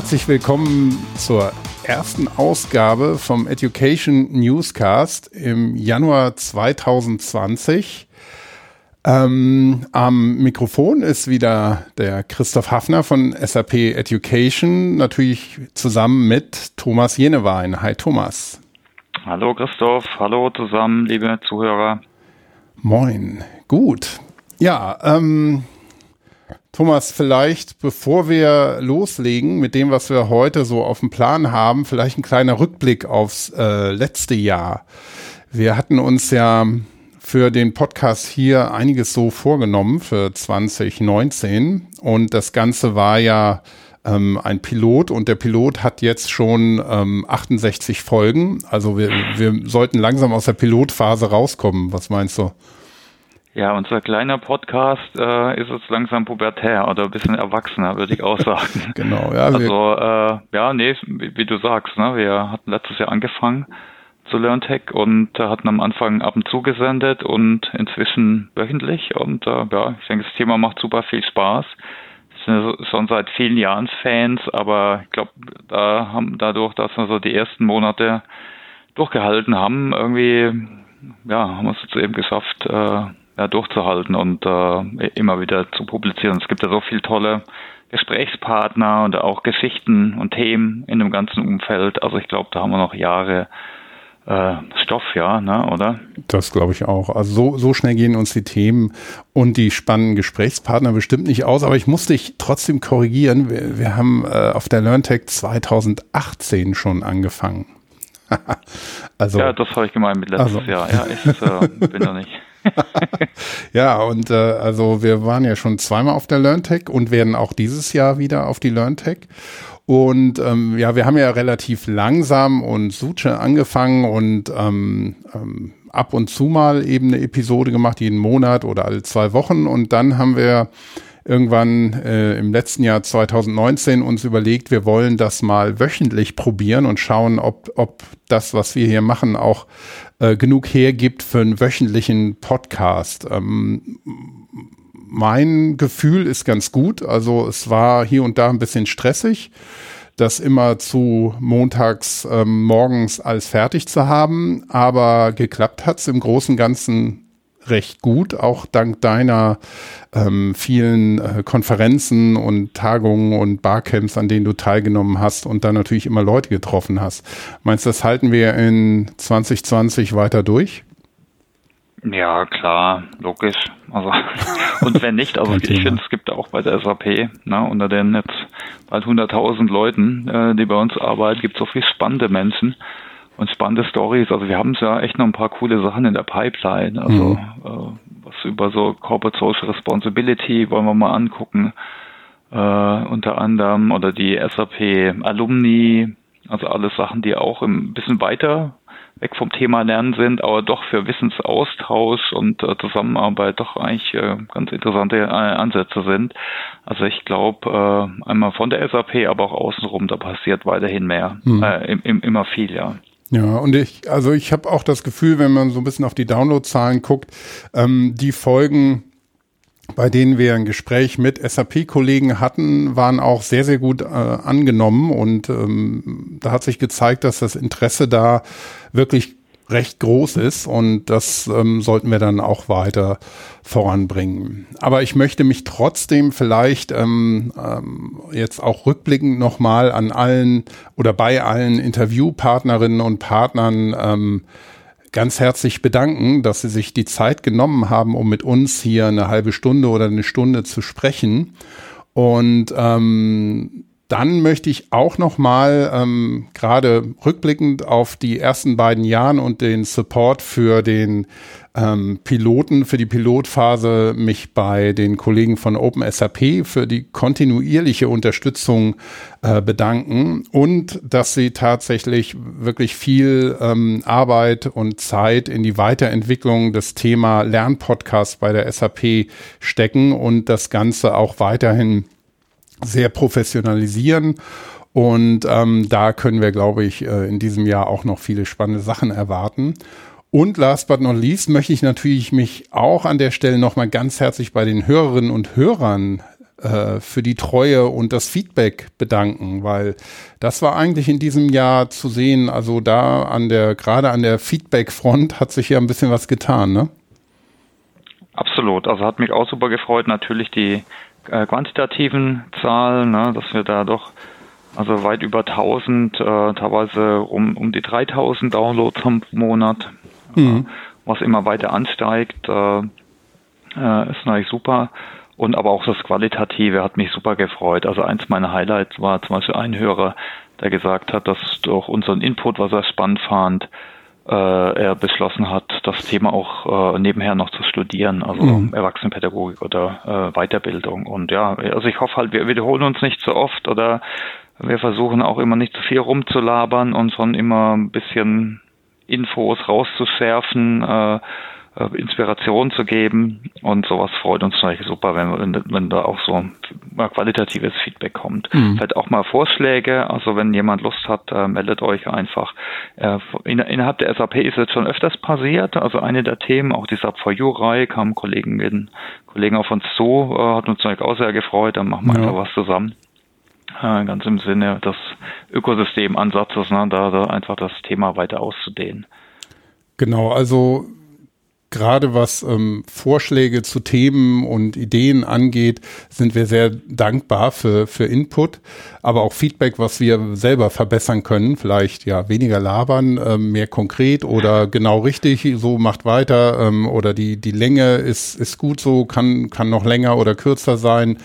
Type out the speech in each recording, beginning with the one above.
Herzlich willkommen zur ersten Ausgabe vom Education Newscast im Januar 2020. Ähm, am Mikrofon ist wieder der Christoph Hafner von SAP Education, natürlich zusammen mit Thomas Jenewein. Hi Thomas. Hallo Christoph, hallo zusammen, liebe Zuhörer. Moin, gut. Ja, ähm, Thomas, vielleicht bevor wir loslegen mit dem, was wir heute so auf dem Plan haben, vielleicht ein kleiner Rückblick aufs äh, letzte Jahr. Wir hatten uns ja für den Podcast hier einiges so vorgenommen für 2019 und das Ganze war ja ähm, ein Pilot und der Pilot hat jetzt schon ähm, 68 Folgen. Also wir, wir sollten langsam aus der Pilotphase rauskommen. Was meinst du? Ja, unser kleiner Podcast äh, ist jetzt langsam pubertär oder ein bisschen erwachsener, würde ich auch sagen. genau, ja. Also, äh, ja, nee, wie, du sagst, ne, wir hatten letztes Jahr angefangen zu LearnTech und äh, hatten am Anfang ab und zu gesendet und inzwischen wöchentlich und äh, ja, ich denke, das Thema macht super viel Spaß. Wir sind schon seit vielen Jahren Fans, aber ich glaube, da haben dadurch, dass wir so die ersten Monate durchgehalten haben, irgendwie, ja, haben wir es jetzt eben geschafft, äh, ja, durchzuhalten und äh, immer wieder zu publizieren. Es gibt ja so viele tolle Gesprächspartner und auch Geschichten und Themen in dem ganzen Umfeld. Also ich glaube, da haben wir noch Jahre äh, Stoff, ja, ne, oder? Das glaube ich auch. Also so, so schnell gehen uns die Themen und die spannenden Gesprächspartner bestimmt nicht aus, aber ich muss dich trotzdem korrigieren. Wir, wir haben äh, auf der LearnTech 2018 schon angefangen. also, ja, das habe ich gemeint mit letztes also. Jahr. Ja, ich äh, bin noch nicht. ja, und äh, also wir waren ja schon zweimal auf der LearnTech und werden auch dieses Jahr wieder auf die LearnTech. Und ähm, ja, wir haben ja relativ langsam und Suche angefangen und ähm, ähm, ab und zu mal eben eine Episode gemacht, jeden Monat oder alle zwei Wochen. Und dann haben wir irgendwann äh, im letzten Jahr 2019 uns überlegt, wir wollen das mal wöchentlich probieren und schauen, ob, ob das, was wir hier machen, auch äh, genug hergibt für einen wöchentlichen Podcast. Ähm, mein Gefühl ist ganz gut. Also es war hier und da ein bisschen stressig, das immer zu montags ähm, morgens alles fertig zu haben. Aber geklappt hat es im Großen und Ganzen recht gut, auch dank deiner ähm, vielen äh, Konferenzen und Tagungen und Barcamps, an denen du teilgenommen hast und dann natürlich immer Leute getroffen hast. Meinst du, das halten wir in 2020 weiter durch? Ja, klar, logisch. Also und wenn nicht, also ich finde, es gibt auch bei der SAP, ne, unter den jetzt bald 100.000 Leuten, äh, die bei uns arbeiten, gibt es so viele spannende Menschen und spannende Stories. Also wir haben es ja echt noch ein paar coole Sachen in der Pipeline. Also mhm. äh, was über so Corporate Social Responsibility wollen wir mal angucken. Äh, unter anderem oder die SAP Alumni, also alles Sachen, die auch ein bisschen weiter weg vom Thema Lernen sind, aber doch für Wissensaustausch und äh, Zusammenarbeit doch eigentlich äh, ganz interessante äh, Ansätze sind. Also ich glaube, äh, einmal von der SAP, aber auch außenrum, da passiert weiterhin mehr, mhm. im, im, immer viel, ja. Ja, und ich, also ich habe auch das Gefühl, wenn man so ein bisschen auf die Downloadzahlen guckt, ähm, die Folgen, bei denen wir ein Gespräch mit SAP-Kollegen hatten, waren auch sehr, sehr gut äh, angenommen. Und ähm, da hat sich gezeigt, dass das Interesse da wirklich recht groß ist und das ähm, sollten wir dann auch weiter voranbringen. Aber ich möchte mich trotzdem vielleicht ähm, ähm, jetzt auch rückblickend nochmal an allen oder bei allen Interviewpartnerinnen und Partnern ähm, ganz herzlich bedanken, dass Sie sich die Zeit genommen haben, um mit uns hier eine halbe Stunde oder eine Stunde zu sprechen. Und ähm, dann möchte ich auch noch mal ähm, gerade rückblickend auf die ersten beiden Jahren und den Support für den ähm, Piloten, für die Pilotphase mich bei den Kollegen von OpenSAP für die kontinuierliche Unterstützung äh, bedanken und dass sie tatsächlich wirklich viel ähm, Arbeit und Zeit in die Weiterentwicklung des Thema Lernpodcast bei der SAP stecken und das Ganze auch weiterhin sehr professionalisieren. Und ähm, da können wir, glaube ich, äh, in diesem Jahr auch noch viele spannende Sachen erwarten. Und last but not least möchte ich natürlich mich auch an der Stelle nochmal ganz herzlich bei den Hörerinnen und Hörern äh, für die Treue und das Feedback bedanken, weil das war eigentlich in diesem Jahr zu sehen. Also da an der, gerade an der Feedback-Front hat sich ja ein bisschen was getan, ne? Absolut. Also hat mich auch super gefreut. Natürlich die äh, quantitativen Zahlen, ne, dass wir da doch also weit über 1000, äh, teilweise um, um die 3000 Downloads am Monat, mhm. äh, was immer weiter ansteigt, äh, äh, ist natürlich super. Und aber auch das Qualitative hat mich super gefreut. Also eins meiner Highlights war zum Beispiel ein Hörer, der gesagt hat, dass durch unseren Input, was er spannend fand, er beschlossen hat, das Thema auch äh, nebenher noch zu studieren, also mhm. Erwachsenenpädagogik oder äh, Weiterbildung. Und ja, also ich hoffe halt, wir wiederholen uns nicht so oft oder wir versuchen auch immer nicht zu viel rumzulabern und sondern immer ein bisschen Infos rauszuschärfen, äh, äh, Inspiration zu geben und sowas freut uns natürlich super, wenn, wenn, wenn da auch so mal qualitatives Feedback kommt. Mhm. Vielleicht auch mal Vorschläge, also wenn jemand Lust hat, äh, meldet euch einfach. Äh, in, innerhalb der SAP ist es schon öfters passiert, also eine der Themen, auch die SAP for You-Reihe, kamen Kollegen mit Kollegen auf uns zu, äh, hat uns natürlich auch sehr gefreut, dann machen wir ja. einfach was zusammen. Äh, ganz im Sinne des Ökosystemansatzes, ne, da, da einfach das Thema weiter auszudehnen. Genau, also gerade was ähm, Vorschläge zu Themen und Ideen angeht, sind wir sehr dankbar für, für Input, aber auch Feedback, was wir selber verbessern können. Vielleicht ja weniger labern, ähm, mehr konkret oder genau richtig, so macht weiter ähm, oder die, die Länge ist, ist gut so, kann, kann noch länger oder kürzer sein.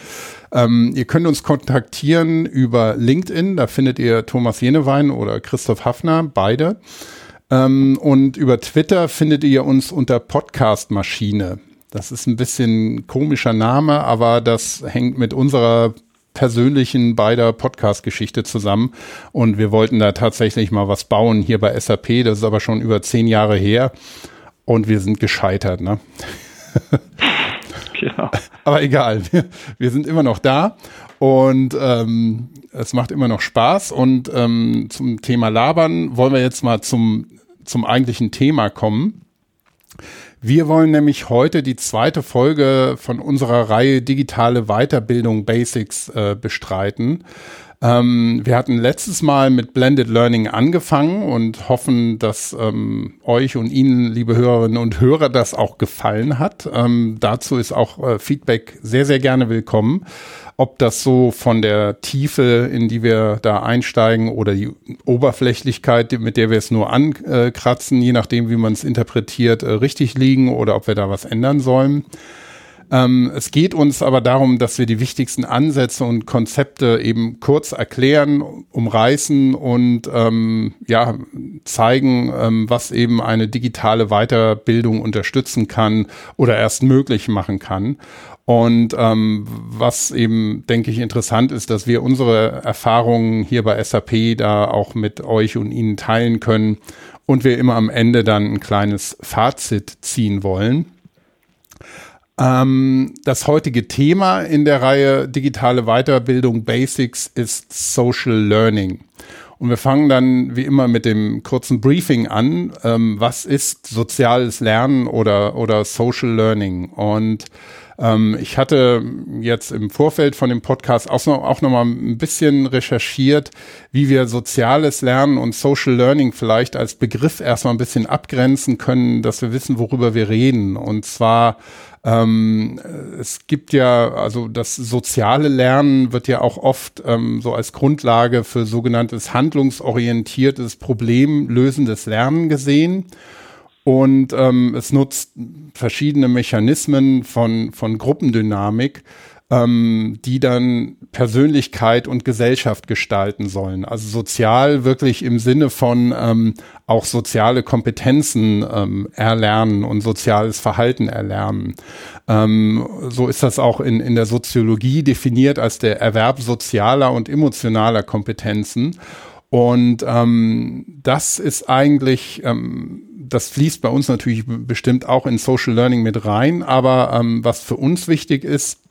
Ähm, ihr könnt uns kontaktieren über LinkedIn, da findet ihr Thomas Jenewein oder Christoph Hafner, beide. Ähm, und über Twitter findet ihr uns unter Podcast Maschine. Das ist ein bisschen komischer Name, aber das hängt mit unserer persönlichen beider Podcast-Geschichte zusammen. Und wir wollten da tatsächlich mal was bauen hier bei SAP. Das ist aber schon über zehn Jahre her. Und wir sind gescheitert, ne? Genau. Aber egal, wir, wir sind immer noch da und ähm, es macht immer noch Spaß. Und ähm, zum Thema Labern wollen wir jetzt mal zum zum eigentlichen Thema kommen. Wir wollen nämlich heute die zweite Folge von unserer Reihe Digitale Weiterbildung Basics äh, bestreiten. Ähm, wir hatten letztes Mal mit Blended Learning angefangen und hoffen, dass ähm, euch und Ihnen, liebe Hörerinnen und Hörer, das auch gefallen hat. Ähm, dazu ist auch äh, Feedback sehr, sehr gerne willkommen ob das so von der Tiefe, in die wir da einsteigen oder die Oberflächlichkeit, mit der wir es nur ankratzen, je nachdem, wie man es interpretiert, äh, richtig liegen oder ob wir da was ändern sollen. Ähm, es geht uns aber darum, dass wir die wichtigsten Ansätze und Konzepte eben kurz erklären, umreißen und ähm, ja zeigen, ähm, was eben eine digitale Weiterbildung unterstützen kann oder erst möglich machen kann. Und ähm, was eben, denke ich, interessant ist, dass wir unsere Erfahrungen hier bei SAP da auch mit euch und Ihnen teilen können und wir immer am Ende dann ein kleines Fazit ziehen wollen. Ähm, das heutige Thema in der Reihe Digitale Weiterbildung Basics ist Social Learning. Und wir fangen dann wie immer mit dem kurzen Briefing an. Ähm, was ist soziales Lernen oder, oder Social Learning? Und ähm, ich hatte jetzt im Vorfeld von dem Podcast auch noch, auch noch mal ein bisschen recherchiert, wie wir soziales Lernen und Social Learning vielleicht als Begriff erstmal ein bisschen abgrenzen können, dass wir wissen, worüber wir reden. Und zwar ähm, es gibt ja, also das soziale Lernen wird ja auch oft ähm, so als Grundlage für sogenanntes handlungsorientiertes, problemlösendes Lernen gesehen. Und ähm, es nutzt verschiedene Mechanismen von, von Gruppendynamik, ähm, die dann Persönlichkeit und Gesellschaft gestalten sollen. Also sozial wirklich im Sinne von ähm, auch soziale Kompetenzen ähm, erlernen und soziales Verhalten erlernen. Ähm, so ist das auch in, in der Soziologie definiert als der Erwerb sozialer und emotionaler Kompetenzen. Und ähm, das ist eigentlich ähm, das fließt bei uns natürlich bestimmt auch in Social Learning mit rein, aber ähm, was für uns wichtig ist,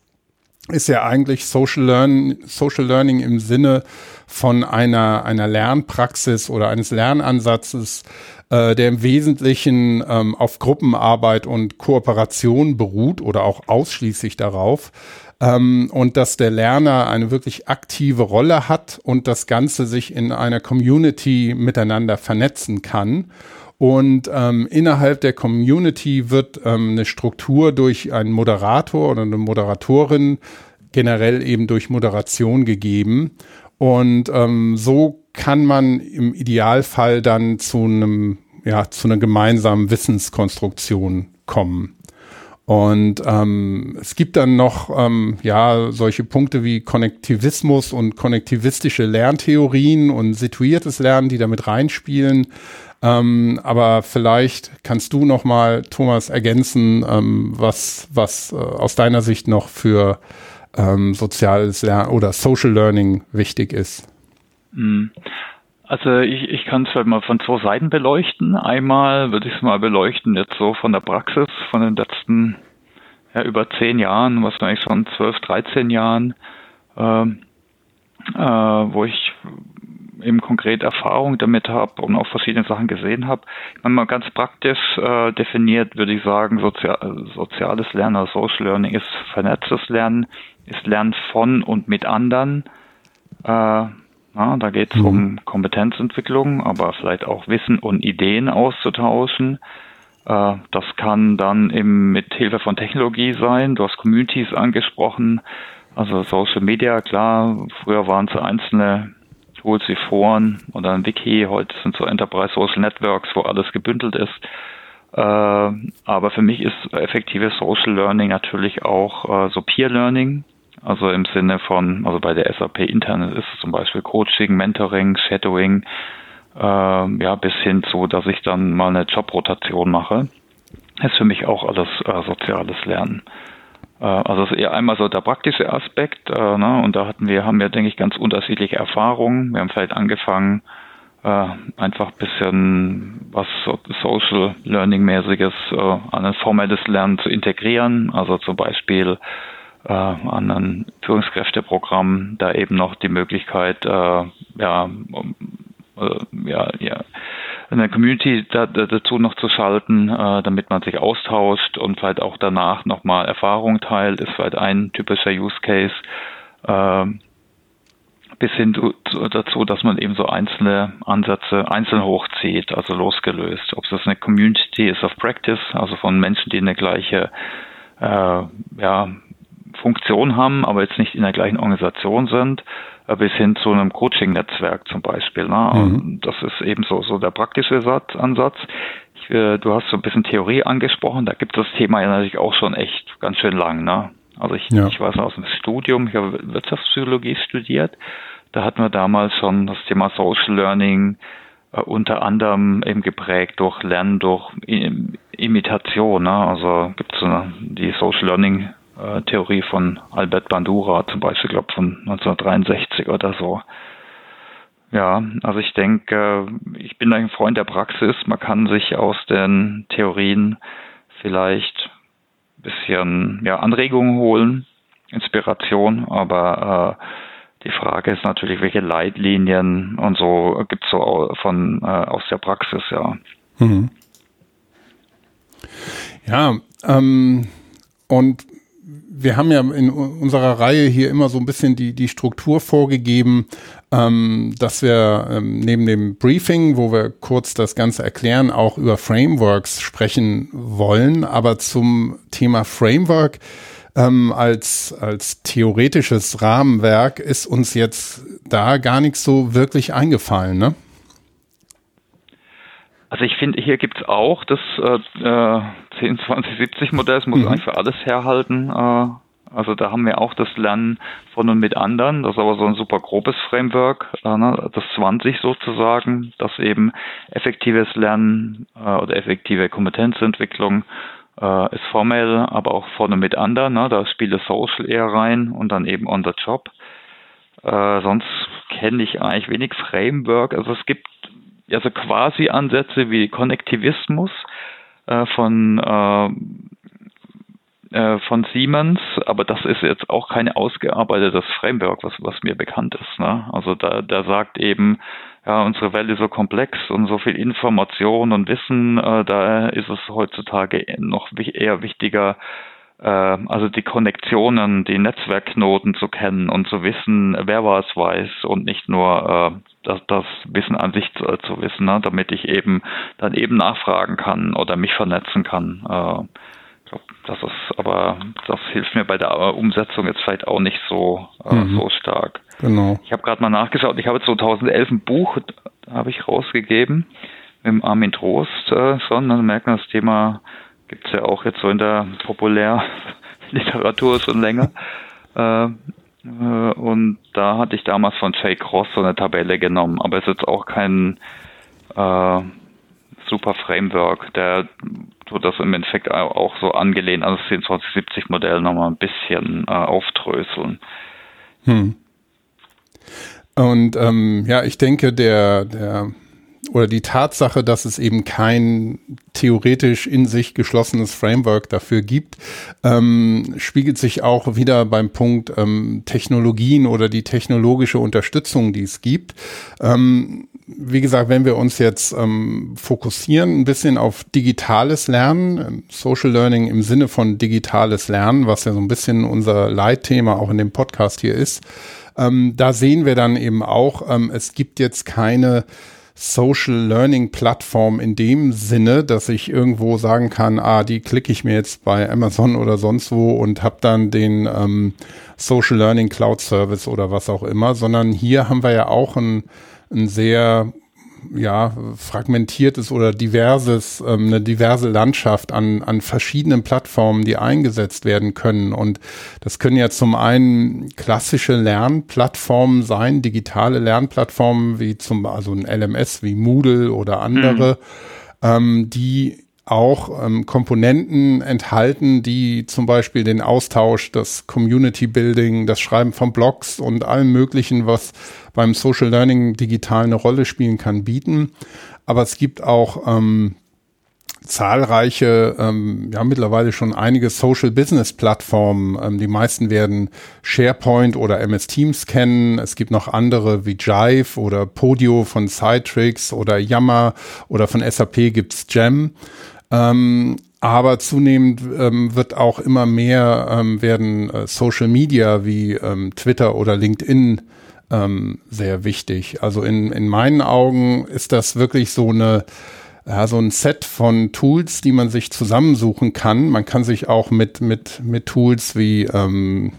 ist ja eigentlich Social, Learn, Social Learning im Sinne von einer, einer Lernpraxis oder eines Lernansatzes, äh, der im Wesentlichen ähm, auf Gruppenarbeit und Kooperation beruht oder auch ausschließlich darauf. Ähm, und dass der Lerner eine wirklich aktive Rolle hat und das Ganze sich in einer Community miteinander vernetzen kann. Und ähm, innerhalb der Community wird ähm, eine Struktur durch einen Moderator oder eine Moderatorin generell eben durch Moderation gegeben. Und ähm, so kann man im Idealfall dann zu einem, ja, zu einer gemeinsamen Wissenskonstruktion kommen. Und ähm, es gibt dann noch ähm, ja solche Punkte wie Konnektivismus und konnektivistische Lerntheorien und situiertes Lernen, die damit reinspielen. Ähm, aber vielleicht kannst du noch mal, Thomas, ergänzen, ähm, was was äh, aus deiner Sicht noch für ähm, soziales Lernen oder Social Learning wichtig ist. Mhm. Also ich, ich kann es halt mal von zwei Seiten beleuchten. Einmal würde ich es mal beleuchten, jetzt so von der Praxis, von den letzten ja, über zehn Jahren, was eigentlich schon zwölf, dreizehn Jahren, äh, äh, wo ich eben konkret Erfahrung damit habe und auch verschiedene Sachen gesehen habe. Wenn man ganz praktisch äh, definiert, würde ich sagen, Sozial soziales Lernen oder Social Learning ist vernetztes Lernen, ist Lernen von und mit anderen. Äh, ja, da geht es mhm. um Kompetenzentwicklung, aber vielleicht auch Wissen und Ideen auszutauschen. Äh, das kann dann eben mit Hilfe von Technologie sein. Du hast Communities angesprochen, also Social Media, klar. Früher waren es einzelne Tools wie Foren oder ein Wiki. Heute sind so Enterprise Social Networks, wo alles gebündelt ist. Äh, aber für mich ist effektives Social Learning natürlich auch äh, so Peer Learning. Also im Sinne von, also bei der SAP intern ist es zum Beispiel Coaching, Mentoring, Shadowing, äh, ja, bis hin zu, dass ich dann mal eine Jobrotation mache. Ist für mich auch alles äh, soziales Lernen. Äh, also eher einmal so der praktische Aspekt, äh, ne? und da hatten wir, haben wir, denke ich, ganz unterschiedliche Erfahrungen. Wir haben vielleicht angefangen, äh, einfach ein bisschen was Social Learning mäßiges äh, an ein formelles Lernen zu integrieren. Also zum Beispiel äh, an ein Führungskräfteprogramm da eben noch die Möglichkeit, äh, ja, äh, ja, ja, eine Community da, da, dazu noch zu schalten, äh, damit man sich austauscht und vielleicht auch danach nochmal Erfahrung teilt, ist vielleicht ein typischer Use Case. Äh, bis hin zu, dazu, dass man eben so einzelne Ansätze einzeln hochzieht, also losgelöst. Ob es eine Community ist of Practice, also von Menschen, die eine gleiche äh, ja, Funktion haben, aber jetzt nicht in der gleichen Organisation sind, äh, bis hin zu einem Coaching-Netzwerk zum Beispiel. Ne? Mhm. Das ist eben so, so der praktische Satz, Ansatz. Ich, äh, du hast so ein bisschen Theorie angesprochen, da gibt es das Thema ja natürlich auch schon echt ganz schön lang. Ne? Also ich, ja. ich weiß aus dem Studium, ich habe Wirtschaftspsychologie studiert, da hatten wir damals schon das Thema Social Learning äh, unter anderem eben geprägt durch Lernen durch Imitation. Ne? Also gibt es so die Social Learning äh, Theorie von Albert Bandura zum Beispiel, glaube von 1963 oder so. Ja, also ich denke, ich bin ein Freund der Praxis. Man kann sich aus den Theorien vielleicht ein bisschen ja, Anregungen holen, Inspiration, aber äh, die Frage ist natürlich, welche Leitlinien und so gibt es so von äh, aus der Praxis, ja. Mhm. Ja, ähm, und wir haben ja in unserer Reihe hier immer so ein bisschen die, die Struktur vorgegeben, ähm, dass wir ähm, neben dem Briefing, wo wir kurz das Ganze erklären, auch über Frameworks sprechen wollen. Aber zum Thema Framework ähm, als, als theoretisches Rahmenwerk ist uns jetzt da gar nichts so wirklich eingefallen, ne? Also ich finde, hier gibt es auch das äh, 10, 20, 70 Modell, das muss mhm. eigentlich für alles herhalten. Äh, also da haben wir auch das Lernen von und mit anderen, das ist aber so ein super grobes Framework, äh, ne? das 20 sozusagen, das eben effektives Lernen äh, oder effektive Kompetenzentwicklung ist formell, aber auch von und mit anderen, ne? da spielt das Social eher rein und dann eben on the job. Sonst kenne ich eigentlich wenig Framework. Also es gibt also quasi Ansätze wie Konnektivismus äh, von äh, äh, von Siemens, aber das ist jetzt auch kein ausgearbeitetes Framework, was, was mir bekannt ist. Ne? Also da, da sagt eben, ja, unsere Welt ist so komplex und so viel Information und Wissen, äh, da ist es heutzutage noch eher wichtiger, also die Konnektionen, die Netzwerkknoten zu kennen und zu wissen, wer was weiß und nicht nur äh, das, das Wissen an sich zu, zu wissen, ne? damit ich eben dann eben nachfragen kann oder mich vernetzen kann. Äh, ich glaube, das ist, aber das hilft mir bei der Umsetzung jetzt vielleicht auch nicht so, äh, mhm. so stark. Genau. Ich habe gerade mal nachgeschaut, ich habe 2011 ein Buch, habe ich rausgegeben, mit Armin Trost äh, merkt man das Thema gibt es ja auch jetzt so in der Populärliteratur schon länger. äh, äh, und da hatte ich damals von Jay Cross so eine Tabelle genommen, aber es ist jetzt auch kein äh, super Framework, der tut das im Endeffekt auch so angelehnt an das 2470 Modell nochmal ein bisschen äh, aufdröseln. Hm. Und ähm, ja, ich denke, der, der oder die Tatsache, dass es eben kein theoretisch in sich geschlossenes Framework dafür gibt, ähm, spiegelt sich auch wieder beim Punkt ähm, Technologien oder die technologische Unterstützung, die es gibt. Ähm, wie gesagt, wenn wir uns jetzt ähm, fokussieren ein bisschen auf digitales Lernen, ähm, Social Learning im Sinne von digitales Lernen, was ja so ein bisschen unser Leitthema auch in dem Podcast hier ist, ähm, da sehen wir dann eben auch, ähm, es gibt jetzt keine Social Learning Plattform in dem Sinne, dass ich irgendwo sagen kann, ah, die klicke ich mir jetzt bei Amazon oder sonst wo und habe dann den ähm, Social Learning Cloud Service oder was auch immer, sondern hier haben wir ja auch ein ein sehr ja, fragmentiertes oder diverses, ähm, eine diverse Landschaft an, an verschiedenen Plattformen, die eingesetzt werden können. Und das können ja zum einen klassische Lernplattformen sein, digitale Lernplattformen wie zum, also ein LMS wie Moodle oder andere, mhm. ähm, die auch ähm, Komponenten enthalten, die zum Beispiel den Austausch, das Community Building, das Schreiben von Blogs und allem Möglichen, was beim Social Learning digital eine Rolle spielen kann, bieten. Aber es gibt auch ähm, zahlreiche, ähm, ja mittlerweile schon einige Social Business Plattformen. Ähm, die meisten werden SharePoint oder MS Teams kennen. Es gibt noch andere wie Jive oder Podio von Citrix oder Yammer oder von SAP gibt's Gem. Ähm, aber zunehmend ähm, wird auch immer mehr ähm, werden äh, Social Media wie ähm, Twitter oder LinkedIn ähm, sehr wichtig. Also in, in meinen Augen ist das wirklich so eine ja, so ein Set von Tools, die man sich zusammensuchen kann. Man kann sich auch mit, mit, mit Tools wie ähm,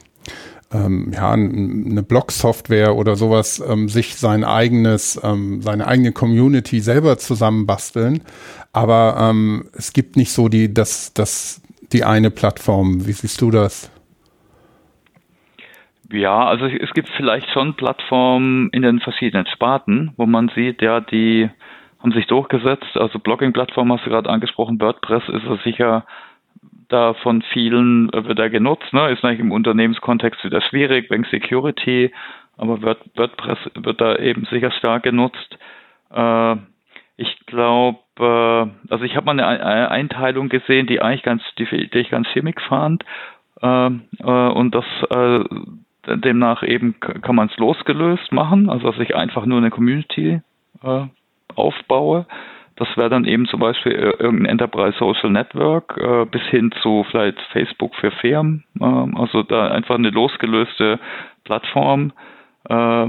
ähm, ja, eine Blog-Software oder sowas ähm, sich sein eigenes, ähm, seine eigene Community selber zusammenbasteln. Aber ähm, es gibt nicht so die, das, das, die eine Plattform. Wie siehst du das? Ja, also es gibt vielleicht schon Plattformen in den verschiedenen Sparten, wo man sieht, ja, die haben sich durchgesetzt. Also Blogging-Plattform hast du gerade angesprochen, WordPress ist es sicher da von vielen äh, wird er genutzt, ne? Ist natürlich im Unternehmenskontext wieder schwierig wegen Security, aber WordPress wird da eben sicher stark genutzt. Äh, ich glaube, äh, also ich habe mal eine Einteilung gesehen, die eigentlich ganz, die, die ich ganz stimmig fand. Äh, äh, und das äh, demnach eben kann man es losgelöst machen, also dass ich einfach nur eine Community äh, aufbaue. Das wäre dann eben zum Beispiel irgendein Enterprise Social Network äh, bis hin zu vielleicht Facebook für Firmen. Äh, also da einfach eine losgelöste Plattform. Äh,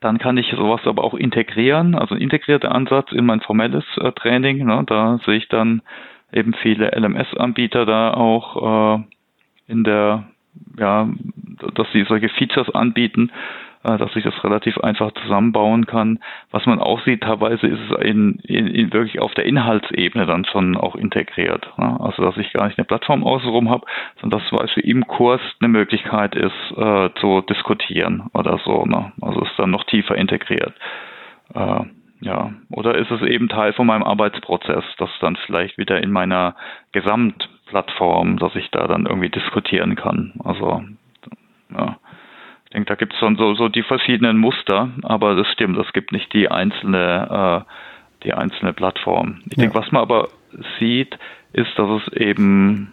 dann kann ich sowas aber auch integrieren, also ein integrierter Ansatz in mein formelles äh, Training. Ne? Da sehe ich dann eben viele LMS-Anbieter da auch äh, in der, ja, dass sie solche Features anbieten, äh, dass ich das relativ einfach zusammenbauen kann. Was man auch sieht, teilweise ist es in, in, in wirklich auf der Inhaltsebene dann schon auch integriert. Ne? Also dass ich gar nicht eine Plattform außenrum habe, sondern dass zum Beispiel im Kurs eine Möglichkeit ist, äh, zu diskutieren oder so. Ne? Also ist dann noch tiefer integriert. Äh, ja, oder ist es eben Teil von meinem Arbeitsprozess, das dann vielleicht wieder in meiner Gesamtplattform, dass ich da dann irgendwie diskutieren kann. Also ja. Ich denke, da gibt es schon so, so die verschiedenen Muster, aber das stimmt, es gibt nicht die einzelne, äh, die einzelne Plattform. Ich ja. denke, was man aber sieht, ist, dass es eben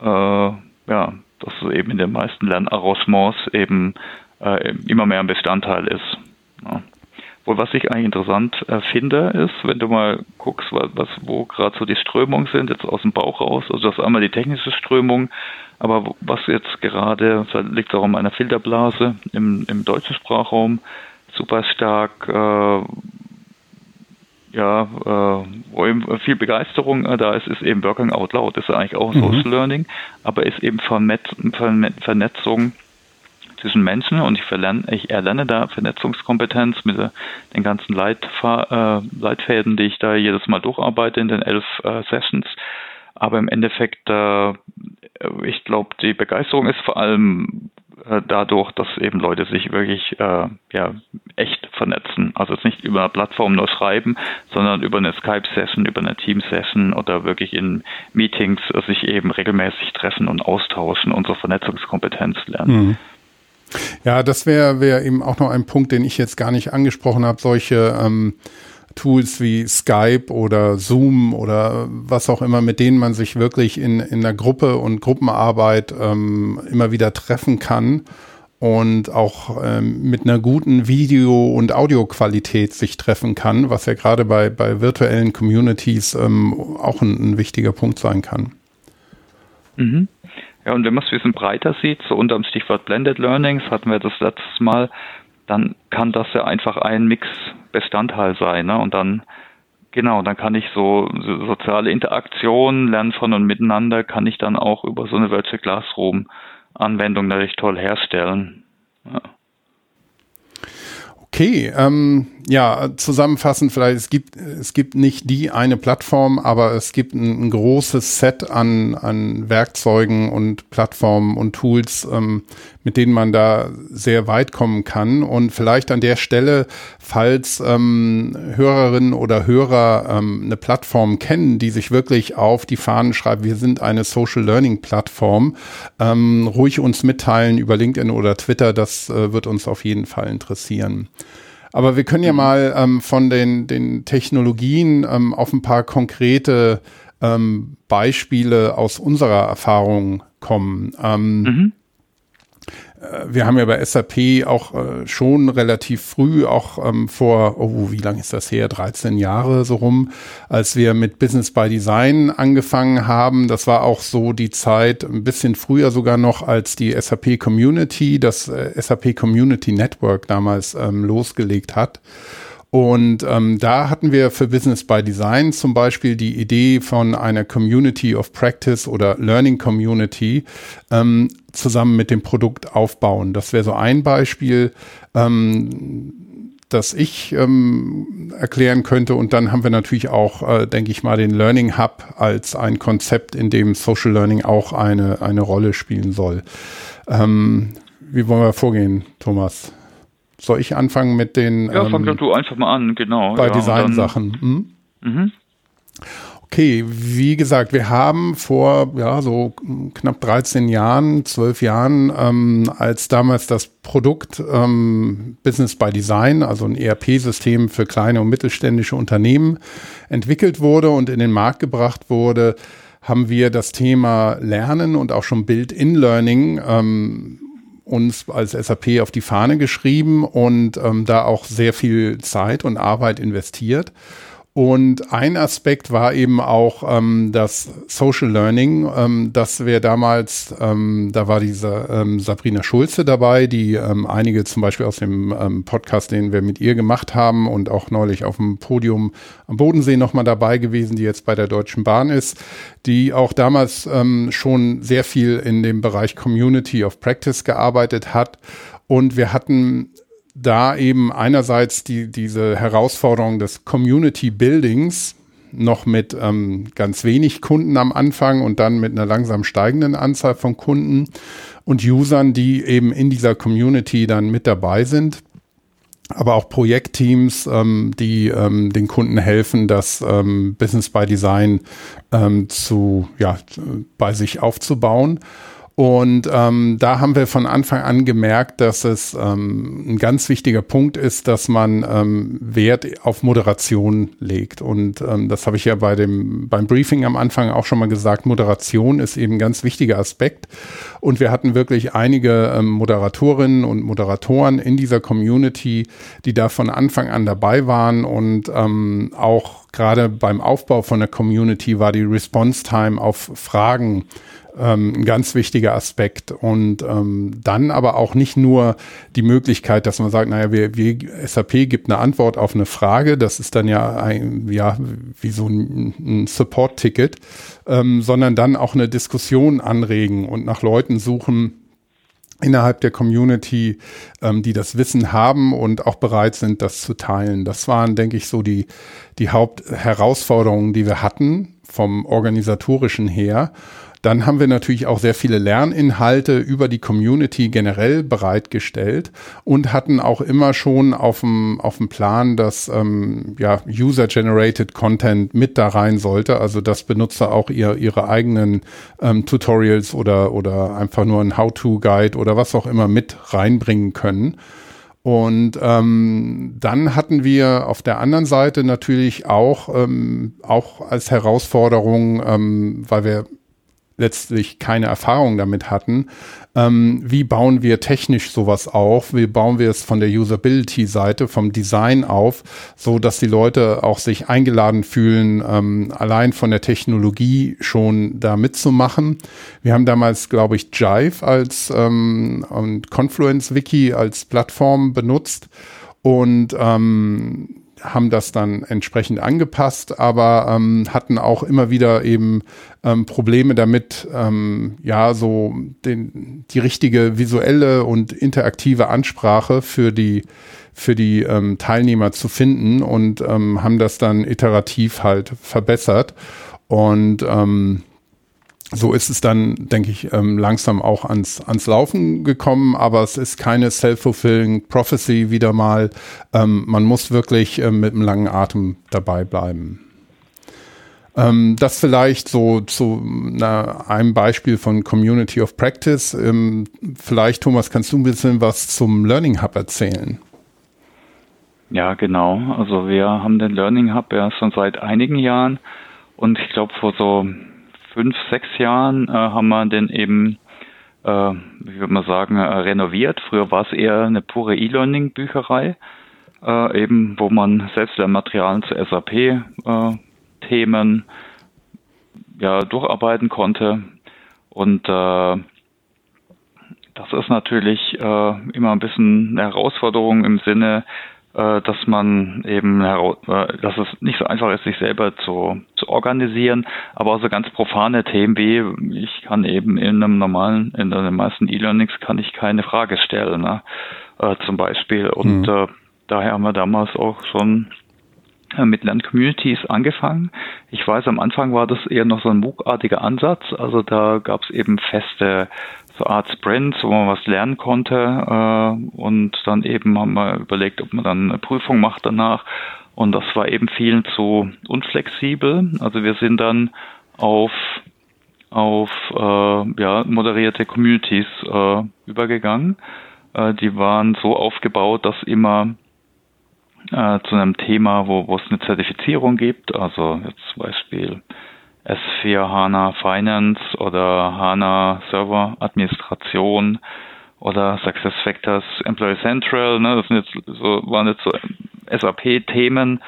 äh, ja, das eben in den meisten Lernarrangements eben äh, immer mehr ein Bestandteil ist. Ja. Wohl, was ich eigentlich interessant äh, finde, ist, wenn du mal guckst, was, was wo gerade so die Strömungen sind, jetzt aus dem Bauch raus, also das ist einmal die technische Strömung, aber was jetzt gerade, da liegt auch an meiner Filterblase im, im deutschen Sprachraum, super stark, äh, ja, äh, wo eben viel Begeisterung äh, da ist, ist eben Working Out Loud. Das ist eigentlich auch mhm. Social Learning, aber ist eben Vernetzung zwischen Menschen und ich, ich erlerne da Vernetzungskompetenz mit den ganzen Leitfa äh, Leitfäden, die ich da jedes Mal durcharbeite in den elf äh, Sessions. Aber im Endeffekt, äh, ich glaube, die Begeisterung ist vor allem äh, dadurch, dass eben Leute sich wirklich äh, ja, echt vernetzen. Also jetzt nicht über eine Plattform nur schreiben, sondern über eine Skype-Session, über eine Team-Session oder wirklich in Meetings sich eben regelmäßig treffen und austauschen, unsere Vernetzungskompetenz lernen. Mhm. Ja, das wäre wär eben auch noch ein Punkt, den ich jetzt gar nicht angesprochen habe. Solche ähm, Tools wie Skype oder Zoom oder was auch immer, mit denen man sich wirklich in, in der Gruppe und Gruppenarbeit ähm, immer wieder treffen kann und auch ähm, mit einer guten Video- und Audioqualität sich treffen kann, was ja gerade bei, bei virtuellen Communities ähm, auch ein, ein wichtiger Punkt sein kann. Mhm. Ja, und wenn man es ein bisschen breiter sieht, so unter dem Stichwort Blended Learnings hatten wir das letztes Mal, dann kann das ja einfach ein Mix-Bestandteil sein. Ne? Und dann, genau, dann kann ich so, so soziale Interaktion, Lernen von und miteinander, kann ich dann auch über so eine Virtual Classroom-Anwendung natürlich toll herstellen. Ja. Okay, ähm, ja, zusammenfassend vielleicht, es gibt, es gibt nicht die eine Plattform, aber es gibt ein, ein großes Set an, an Werkzeugen und Plattformen und Tools, ähm, mit denen man da sehr weit kommen kann. Und vielleicht an der Stelle, falls ähm, Hörerinnen oder Hörer ähm, eine Plattform kennen, die sich wirklich auf die Fahnen schreibt, wir sind eine Social Learning Plattform, ähm, ruhig uns mitteilen über LinkedIn oder Twitter, das äh, wird uns auf jeden Fall interessieren. Aber wir können ja mhm. mal ähm, von den, den Technologien ähm, auf ein paar konkrete ähm, Beispiele aus unserer Erfahrung kommen. Ähm, mhm. Äh, wir haben ja bei SAP auch äh, schon relativ früh, auch ähm, vor, oh, wie lange ist das her? 13 Jahre so rum, als wir mit Business by Design angefangen haben. Das war auch so die Zeit, ein bisschen früher sogar noch als die SAP Community, das äh, SAP Community Network damals ähm, losgelegt hat. Und ähm, da hatten wir für Business by Design zum Beispiel die Idee von einer Community of Practice oder Learning Community ähm, zusammen mit dem Produkt aufbauen. Das wäre so ein Beispiel, ähm, das ich ähm, erklären könnte. Und dann haben wir natürlich auch, äh, denke ich mal, den Learning Hub als ein Konzept, in dem Social Learning auch eine, eine Rolle spielen soll. Ähm, wie wollen wir vorgehen, Thomas? Soll ich anfangen mit den. Ja, fang ähm, du einfach mal an, genau. Bei ja, Design-Sachen. Hm? Mhm. Okay, wie gesagt, wir haben vor ja so knapp 13 Jahren, 12 Jahren, ähm, als damals das Produkt ähm, Business by Design, also ein ERP-System für kleine und mittelständische Unternehmen, entwickelt wurde und in den Markt gebracht wurde, haben wir das Thema Lernen und auch schon Build-in-Learning ähm, uns als SAP auf die Fahne geschrieben und ähm, da auch sehr viel Zeit und Arbeit investiert. Und ein Aspekt war eben auch ähm, das Social Learning. Ähm, das wäre damals, ähm, da war diese ähm, Sabrina Schulze dabei, die ähm, einige zum Beispiel aus dem ähm, Podcast, den wir mit ihr gemacht haben und auch neulich auf dem Podium am Bodensee nochmal dabei gewesen, die jetzt bei der Deutschen Bahn ist, die auch damals ähm, schon sehr viel in dem Bereich Community of Practice gearbeitet hat. Und wir hatten da eben einerseits die, diese Herausforderung des Community Buildings noch mit ähm, ganz wenig Kunden am Anfang und dann mit einer langsam steigenden Anzahl von Kunden und Usern, die eben in dieser Community dann mit dabei sind. Aber auch Projektteams, ähm, die ähm, den Kunden helfen, das ähm, Business by Design ähm, zu, ja, bei sich aufzubauen. Und ähm, da haben wir von Anfang an gemerkt, dass es ähm, ein ganz wichtiger Punkt ist, dass man ähm, Wert auf Moderation legt. Und ähm, das habe ich ja bei dem beim Briefing am Anfang auch schon mal gesagt. Moderation ist eben ein ganz wichtiger Aspekt. Und wir hatten wirklich einige ähm, Moderatorinnen und Moderatoren in dieser Community, die da von Anfang an dabei waren und ähm, auch gerade beim Aufbau von der Community war die Response Time auf Fragen ähm, ein ganz wichtiger Aspekt. Und ähm, dann aber auch nicht nur die Möglichkeit, dass man sagt, naja, wir, wir, SAP gibt eine Antwort auf eine Frage, das ist dann ja ein, ja, wie so ein, ein Support-Ticket, ähm, sondern dann auch eine Diskussion anregen und nach Leuten suchen, innerhalb der Community, ähm, die das Wissen haben und auch bereit sind, das zu teilen. Das waren, denke ich, so die, die Hauptherausforderungen, die wir hatten vom organisatorischen her. Dann haben wir natürlich auch sehr viele Lerninhalte über die Community generell bereitgestellt und hatten auch immer schon auf dem, auf dem Plan, dass ähm, ja, User-Generated Content mit da rein sollte, also dass Benutzer auch ihr, ihre eigenen ähm, Tutorials oder, oder einfach nur ein How-to-Guide oder was auch immer mit reinbringen können. Und ähm, dann hatten wir auf der anderen Seite natürlich auch, ähm, auch als Herausforderung, ähm, weil wir letztlich keine Erfahrung damit hatten. Ähm, wie bauen wir technisch sowas auf? Wie bauen wir es von der Usability-Seite, vom Design auf, so dass die Leute auch sich eingeladen fühlen, ähm, allein von der Technologie schon da mitzumachen? Wir haben damals, glaube ich, Jive als ähm, und Confluence Wiki als Plattform benutzt und ähm, haben das dann entsprechend angepasst, aber ähm, hatten auch immer wieder eben ähm, Probleme damit, ähm, ja, so den, die richtige visuelle und interaktive Ansprache für die für die ähm, Teilnehmer zu finden und ähm, haben das dann iterativ halt verbessert. Und ähm, so ist es dann, denke ich, ähm, langsam auch ans, ans Laufen gekommen, aber es ist keine self-fulfilling prophecy wieder mal. Ähm, man muss wirklich ähm, mit einem langen Atem dabei bleiben. Ähm, das vielleicht so zu na, einem Beispiel von Community of Practice. Ähm, vielleicht, Thomas, kannst du ein bisschen was zum Learning Hub erzählen? Ja, genau. Also wir haben den Learning Hub ja schon seit einigen Jahren und ich glaube vor so fünf, sechs Jahren äh, haben wir den eben, äh, wie würde man sagen, äh, renoviert. Früher war es eher eine pure E-Learning-Bücherei, äh, eben wo man Selbstlernmaterialien zu SAP-Themen äh, ja, durcharbeiten konnte. Und äh, das ist natürlich immer ein bisschen eine Herausforderung im Sinne, dass man eben, äh, dass es nicht so einfach ist, sich selber zu, zu organisieren, aber auch so ganz profane Themen wie, ich kann eben in einem normalen, in den meisten E-Learnings kann ich keine Frage stellen, ne? äh, zum Beispiel. Und mhm. äh, daher haben wir damals auch schon äh, mit Lerncommunities angefangen. Ich weiß, am Anfang war das eher noch so ein MOOC-artiger Ansatz. Also da gab es eben feste so Art Sprints, wo man was lernen konnte. Äh, und dann eben haben wir überlegt, ob man dann eine Prüfung macht danach. Und das war eben vielen zu unflexibel. Also wir sind dann auf auf äh, ja, moderierte Communities äh, übergegangen. Äh, die waren so aufgebaut, dass immer äh, zu einem Thema, wo, wo es eine Zertifizierung gibt, also jetzt zum Beispiel S4 HANA Finance oder HANA Server Administration oder SuccessFactors Employee Central, ne, das sind jetzt so, waren jetzt so SAP-Themen,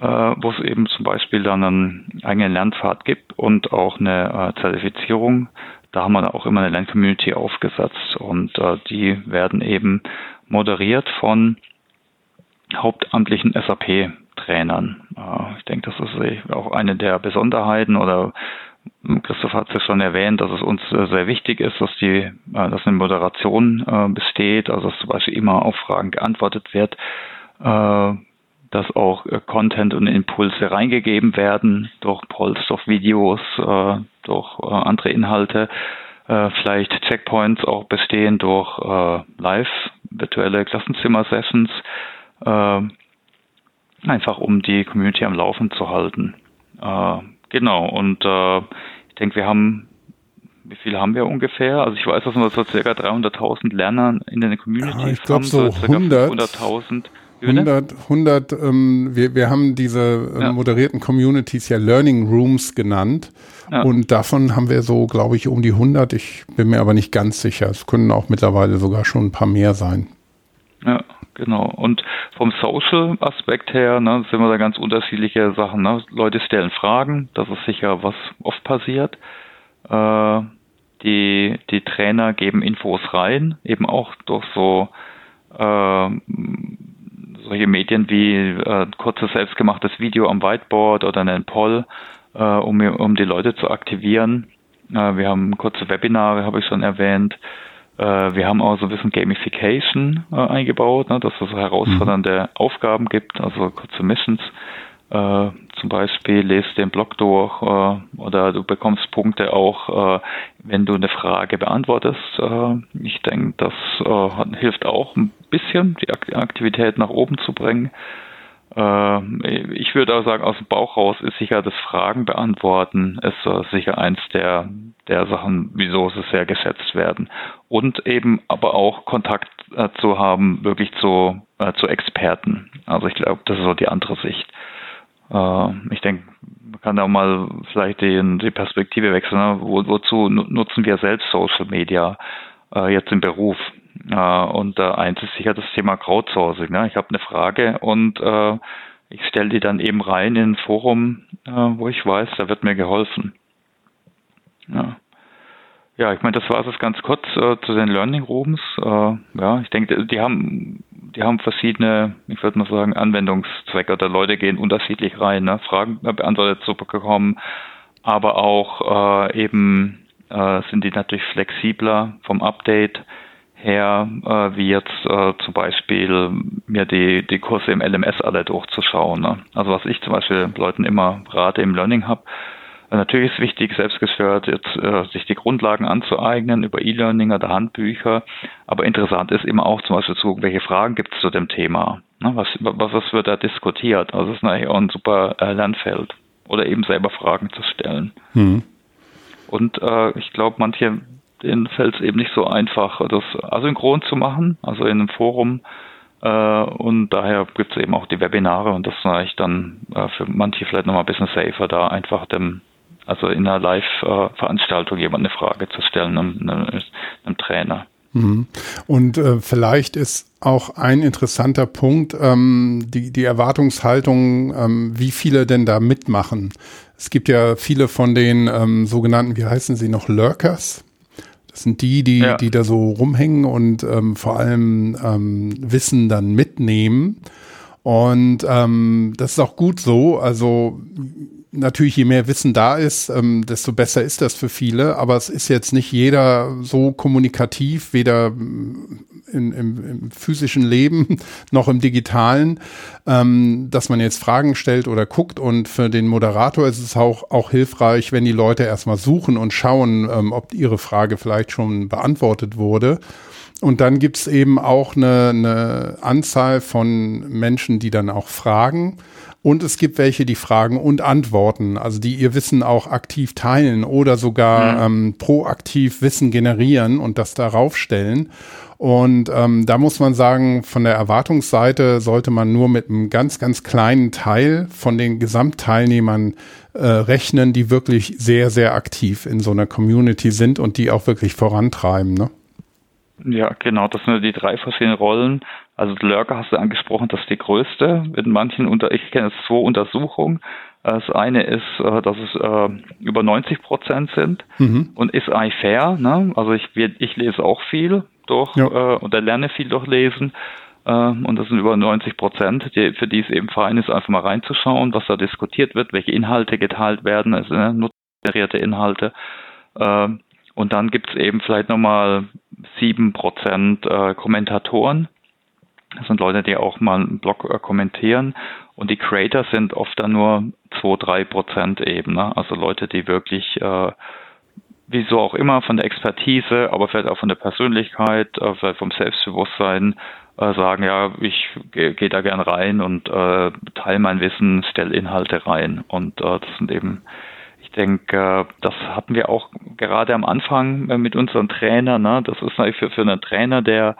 äh, wo es eben zum Beispiel dann einen eigenen Lernpfad gibt und auch eine äh, Zertifizierung. Da haben wir auch immer eine Lerncommunity aufgesetzt und äh, die werden eben moderiert von hauptamtlichen SAP-Trainern. Äh, ich denke, das ist auch eine der Besonderheiten oder Christoph hat es schon erwähnt, dass es uns äh, sehr wichtig ist, dass die, äh, dass eine Moderation besteht, also dass zum Beispiel immer auf Fragen geantwortet wird, dass auch Content und Impulse reingegeben werden durch Polls, durch Videos, durch andere Inhalte, vielleicht Checkpoints auch bestehen durch live virtuelle Klassenzimmer-Sessions äh, einfach um die Community am Laufen zu halten. Äh, genau, und äh, ich denke, wir haben wie viel haben wir ungefähr? Also ich weiß, dass wir so circa 300.000 Lerner in den Communities ja, ich glaub, haben. so 100.000. 100, 100 ähm, wir, wir haben diese ähm, ja. moderierten Communities ja Learning Rooms genannt. Ja. Und davon haben wir so, glaube ich, um die 100. Ich bin mir aber nicht ganz sicher. Es können auch mittlerweile sogar schon ein paar mehr sein. Ja, genau. Und vom Social-Aspekt her ne, sind wir da ganz unterschiedliche Sachen. Ne? Leute stellen Fragen, das ist sicher, was oft passiert. Äh, die, die Trainer geben Infos rein, eben auch durch so äh, solche Medien wie äh, kurzes selbstgemachtes Video am Whiteboard oder einen Poll, äh, um, um die Leute zu aktivieren. Äh, wir haben kurze Webinare, habe ich schon erwähnt. Äh, wir haben auch so ein bisschen Gamification äh, eingebaut, ne, dass es so herausfordernde mhm. Aufgaben gibt, also kurze Missions. Äh, zum Beispiel lest den Blog durch äh, oder du bekommst Punkte auch, äh, wenn du eine Frage beantwortest. Äh, ich denke, das hilft auch ein bisschen, die Aktivität nach oben zu bringen. Ich würde auch sagen, aus dem Bauch raus ist sicher das Fragen beantworten, ist sicher eins der, der Sachen, wieso sie sehr geschätzt werden. Und eben aber auch Kontakt äh, zu haben, wirklich zu, zu Experten. Also ich glaube, das ist so die andere Sicht. Ich denke, man kann auch mal vielleicht die, die Perspektive wechseln. Ne? Wo, wozu nutzen wir selbst Social Media jetzt im Beruf? Äh, und äh, eins ist sicher das Thema Crowdsourcing. Ne? Ich habe eine Frage und äh, ich stelle die dann eben rein in ein Forum, äh, wo ich weiß, da wird mir geholfen. Ja, ja ich meine, das war es ganz kurz äh, zu den Learning Rooms. Äh, ja, ich denke, die haben die haben verschiedene, ich würde mal sagen, Anwendungszwecke oder Leute gehen unterschiedlich rein, ne? Fragen beantwortet zu bekommen, aber auch äh, eben äh, sind die natürlich flexibler vom Update her, äh, wie jetzt äh, zum Beispiel mir die, die Kurse im LMS alle durchzuschauen. Ne? Also was ich zum Beispiel Leuten immer rate im Learning Hub, äh, natürlich ist wichtig, selbstgesteuert jetzt, äh, sich die Grundlagen anzueignen über E-Learning oder Handbücher, aber interessant ist immer auch zum Beispiel zu gucken, welche Fragen gibt es zu dem Thema. Ne? Was, was, was wird da diskutiert? Also das ist natürlich auch ein super äh, Lernfeld. Oder eben selber Fragen zu stellen. Mhm. Und äh, ich glaube, manche denen fällt es eben nicht so einfach, das asynchron zu machen, also in einem Forum. Äh, und daher gibt es eben auch die Webinare und das ist eigentlich dann äh, für manche vielleicht nochmal ein bisschen safer, da einfach dem, also in einer Live-Veranstaltung jemand eine Frage zu stellen, einem, einem Trainer. Mhm. Und äh, vielleicht ist auch ein interessanter Punkt ähm, die, die Erwartungshaltung, ähm, wie viele denn da mitmachen. Es gibt ja viele von den ähm, sogenannten, wie heißen sie noch, Lurkers. Das sind die, die, ja. die da so rumhängen und ähm, vor allem ähm, Wissen dann mitnehmen. Und ähm, das ist auch gut so. Also natürlich, je mehr Wissen da ist, ähm, desto besser ist das für viele. Aber es ist jetzt nicht jeder so kommunikativ, weder in, im, im physischen Leben noch im digitalen, ähm, dass man jetzt Fragen stellt oder guckt. Und für den Moderator ist es auch, auch hilfreich, wenn die Leute erstmal suchen und schauen, ähm, ob ihre Frage vielleicht schon beantwortet wurde. Und dann gibt's eben auch eine, eine Anzahl von Menschen, die dann auch fragen. Und es gibt welche, die fragen und antworten, also die ihr Wissen auch aktiv teilen oder sogar mhm. ähm, proaktiv Wissen generieren und das darauf stellen. Und ähm, da muss man sagen, von der Erwartungsseite sollte man nur mit einem ganz, ganz kleinen Teil von den Gesamtteilnehmern äh, rechnen, die wirklich sehr, sehr aktiv in so einer Community sind und die auch wirklich vorantreiben. Ne? Ja, genau, das sind die drei verschiedenen Rollen. Also Lurker hast du angesprochen, das ist die größte. Mit manchen unter, ich kenne es zwei Untersuchungen. Das eine ist, äh, dass es äh, über 90 Prozent sind mhm. und ist eigentlich fair. Ne? Also ich, ich lese auch viel, durch ja. äh, oder lerne viel durchlesen. Äh, und das sind über 90 Prozent, die, für die es eben fein ist, einfach mal reinzuschauen, was da diskutiert wird, welche Inhalte geteilt werden, also ne, nutzerierte Inhalte. Äh, und dann gibt es eben vielleicht nochmal 7 Prozent Kommentatoren. Das sind Leute, die auch mal einen Blog äh, kommentieren. Und die Creator sind oft dann nur 2, 3 Prozent eben. Ne? Also Leute, die wirklich äh, wieso auch immer, von der Expertise, aber vielleicht auch von der Persönlichkeit, äh, vielleicht vom Selbstbewusstsein äh, sagen, ja, ich gehe geh da gern rein und äh, teile mein Wissen, stelle Inhalte rein. Und äh, das sind eben, ich denke, das hatten wir auch gerade am Anfang äh, mit unseren Trainern. Ne? Das ist natürlich für, für einen Trainer, der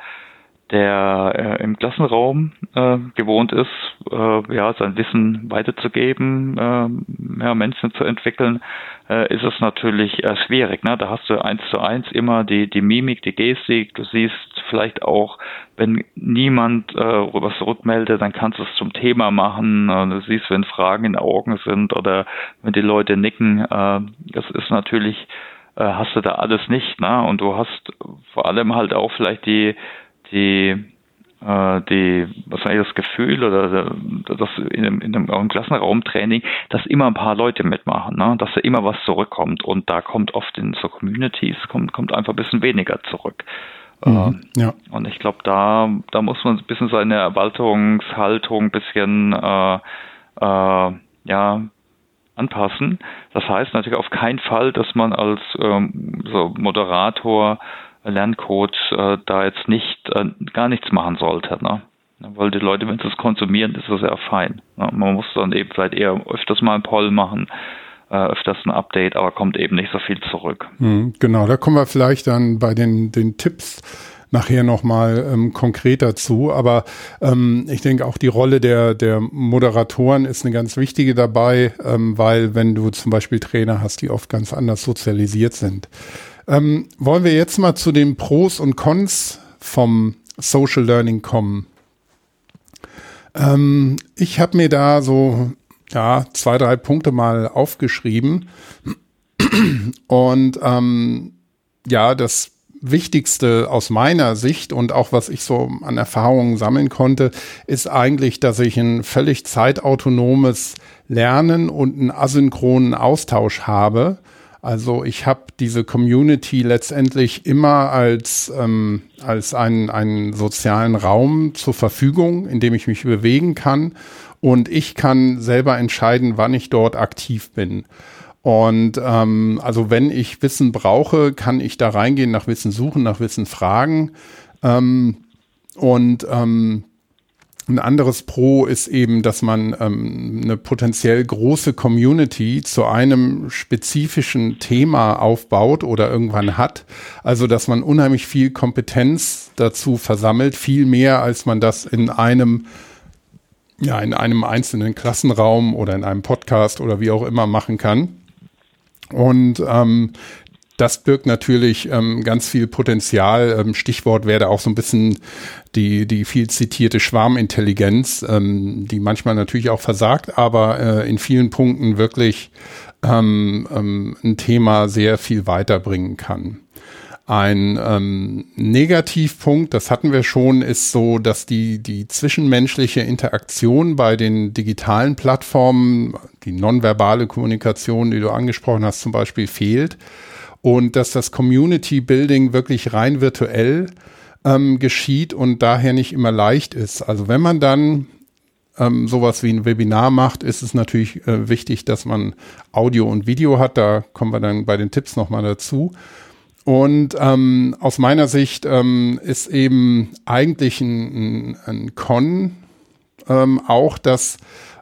der äh, im Klassenraum äh, gewohnt ist, äh, ja, sein Wissen weiterzugeben, äh, ja, Menschen zu entwickeln, äh, ist es natürlich äh, schwierig. Ne? Da hast du eins zu eins immer die, die Mimik, die Gestik. Du siehst vielleicht auch, wenn niemand äh, was rückmeldet, dann kannst du es zum Thema machen. Äh, du siehst, wenn Fragen in Augen sind oder wenn die Leute nicken. Äh, das ist natürlich, äh, hast du da alles nicht. Ne? Und du hast vor allem halt auch vielleicht die die äh, die, was eigentlich das Gefühl oder das in einem, in einem Klassenraumtraining, dass immer ein paar Leute mitmachen, ne? dass da immer was zurückkommt und da kommt oft in so Communities kommt, kommt einfach ein bisschen weniger zurück. Mhm, ähm, ja. Und ich glaube, da, da muss man ein bisschen seine Erwartungshaltung ein bisschen äh, äh, ja, anpassen. Das heißt natürlich auf keinen Fall, dass man als ähm, so Moderator Lerncoach äh, da jetzt nicht äh, gar nichts machen sollte. Ne? Weil die Leute, wenn sie es konsumieren, ist das ja fein. Ne? Man muss dann eben vielleicht eher öfters mal ein Poll machen, äh, öfters ein Update, aber kommt eben nicht so viel zurück. Mhm, genau, da kommen wir vielleicht dann bei den, den Tipps nachher nochmal ähm, konkreter zu. Aber ähm, ich denke auch die Rolle der, der Moderatoren ist eine ganz wichtige dabei, ähm, weil wenn du zum Beispiel Trainer hast, die oft ganz anders sozialisiert sind, ähm, wollen wir jetzt mal zu den Pros und Cons vom Social Learning kommen? Ähm, ich habe mir da so ja, zwei, drei Punkte mal aufgeschrieben. Und ähm, ja, das Wichtigste aus meiner Sicht und auch was ich so an Erfahrungen sammeln konnte, ist eigentlich, dass ich ein völlig zeitautonomes Lernen und einen asynchronen Austausch habe also ich habe diese Community letztendlich immer als, ähm, als einen, einen sozialen Raum zur Verfügung, in dem ich mich bewegen kann. Und ich kann selber entscheiden, wann ich dort aktiv bin. Und ähm, also wenn ich Wissen brauche, kann ich da reingehen, nach Wissen suchen, nach Wissen fragen. Ähm, und ähm, ein anderes Pro ist eben, dass man ähm, eine potenziell große Community zu einem spezifischen Thema aufbaut oder irgendwann hat. Also, dass man unheimlich viel Kompetenz dazu versammelt, viel mehr, als man das in einem ja, in einem einzelnen Klassenraum oder in einem Podcast oder wie auch immer machen kann. Und ähm, das birgt natürlich ähm, ganz viel Potenzial. Ähm, Stichwort wäre auch so ein bisschen die, die viel zitierte Schwarmintelligenz, ähm, die manchmal natürlich auch versagt, aber äh, in vielen Punkten wirklich ähm, ähm, ein Thema sehr viel weiterbringen kann. Ein ähm, Negativpunkt, das hatten wir schon, ist so, dass die, die zwischenmenschliche Interaktion bei den digitalen Plattformen, die nonverbale Kommunikation, die du angesprochen hast, zum Beispiel fehlt und dass das Community Building wirklich rein virtuell ähm, geschieht und daher nicht immer leicht ist. Also wenn man dann ähm, sowas wie ein Webinar macht, ist es natürlich äh, wichtig, dass man Audio und Video hat. Da kommen wir dann bei den Tipps nochmal dazu. Und ähm, aus meiner Sicht ähm, ist eben eigentlich ein, ein, ein Con ähm, auch, dass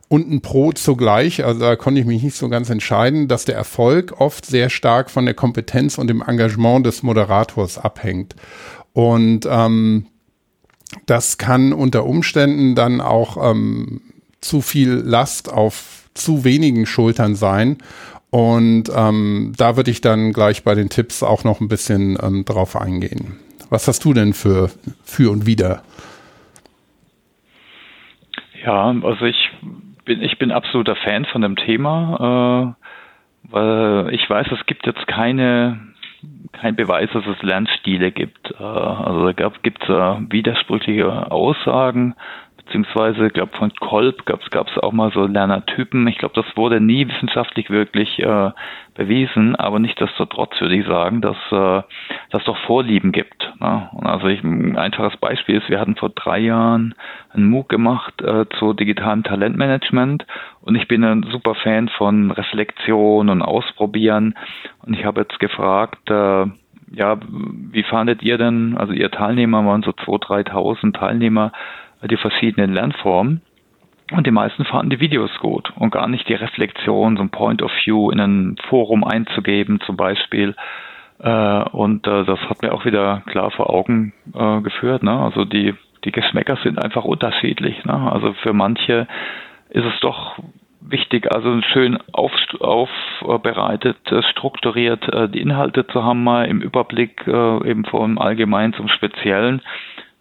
und ein Pro zugleich, also da konnte ich mich nicht so ganz entscheiden, dass der Erfolg oft sehr stark von der Kompetenz und dem Engagement des Moderators abhängt. Und ähm, das kann unter Umständen dann auch ähm, zu viel Last auf zu wenigen Schultern sein. Und ähm, da würde ich dann gleich bei den Tipps auch noch ein bisschen ähm, drauf eingehen. Was hast du denn für, für und wieder? Ja, also ich bin, ich bin absoluter Fan von dem Thema, äh, weil ich weiß, es gibt jetzt keine kein Beweis, dass es Lernstile gibt. Äh, also da gibt es äh, widersprüchliche Aussagen beziehungsweise, ich glaube, von Kolb gab es auch mal so Lernertypen. Ich glaube, das wurde nie wissenschaftlich wirklich äh, bewiesen, aber nichtsdestotrotz würde ich sagen, dass äh, das doch Vorlieben gibt. Ne? Und also ich, ein einfaches Beispiel ist, wir hatten vor drei Jahren einen MOOC gemacht äh, zu digitalem Talentmanagement und ich bin ein super Fan von Reflexion und Ausprobieren und ich habe jetzt gefragt, äh, ja, wie fandet ihr denn, also ihr Teilnehmer waren so 2.000, 3.000 Teilnehmer, die verschiedenen Lernformen. Und die meisten fanden die Videos gut und gar nicht die Reflexion, so ein Point of View in ein Forum einzugeben zum Beispiel. Äh, und äh, das hat mir auch wieder klar vor Augen äh, geführt. Ne? Also die, die Geschmäcker sind einfach unterschiedlich. Ne? Also für manche ist es doch wichtig, also schön aufbereitet, auf, strukturiert die Inhalte zu haben, mal im Überblick eben vom Allgemeinen zum Speziellen.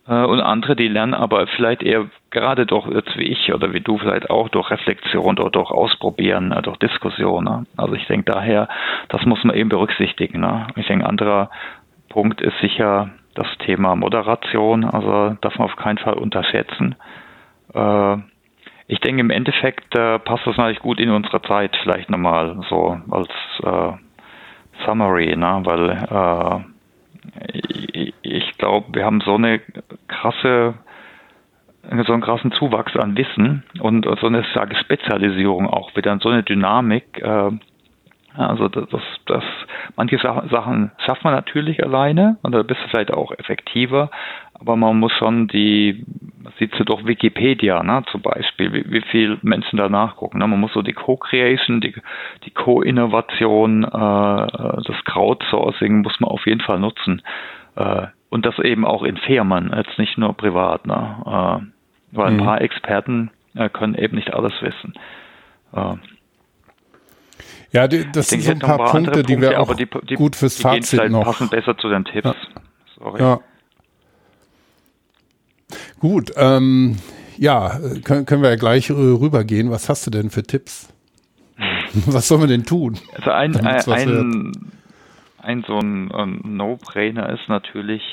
Und andere, die lernen aber vielleicht eher gerade durch, jetzt wie ich oder wie du vielleicht auch, durch Reflexion oder durch Ausprobieren, äh, durch Diskussion. Ne? Also ich denke daher, das muss man eben berücksichtigen. Ne? Ich denke, ein anderer Punkt ist sicher das Thema Moderation, also darf man auf keinen Fall unterschätzen. Äh, ich denke, im Endeffekt äh, passt das natürlich gut in unsere Zeit, vielleicht nochmal so als äh, Summary, ne? weil äh, ich, glaube, wir haben so eine krasse so einen krassen Zuwachs an Wissen und so eine sage Spezialisierung auch wieder, so eine Dynamik. Äh, also das, das, manche Sachen schafft man natürlich alleine und da bist du vielleicht auch effektiver, aber man muss schon die, man sieht so durch Wikipedia, ne, zum Beispiel, wie, wie viel Menschen da nachgucken. Ne? Man muss so die Co-Creation, die, die Co-Innovation, äh, das Crowdsourcing muss man auf jeden Fall nutzen. Äh, und das eben auch in Firmen, jetzt nicht nur privat. Ne? Äh, weil ein mhm. paar Experten äh, können eben nicht alles wissen. Äh, ja, die, das sind so ein paar, ein paar Punkte, Punkte, die wir auch die, die, gut fürs Fazit noch. passen besser zu den Tipps. Ja. Sorry. Ja. Gut, ähm, ja, können, können wir ja gleich rübergehen. Was hast du denn für Tipps? Was sollen wir denn tun? Also ein, ein, ein, ein, so ein, ein No-Brainer ist natürlich,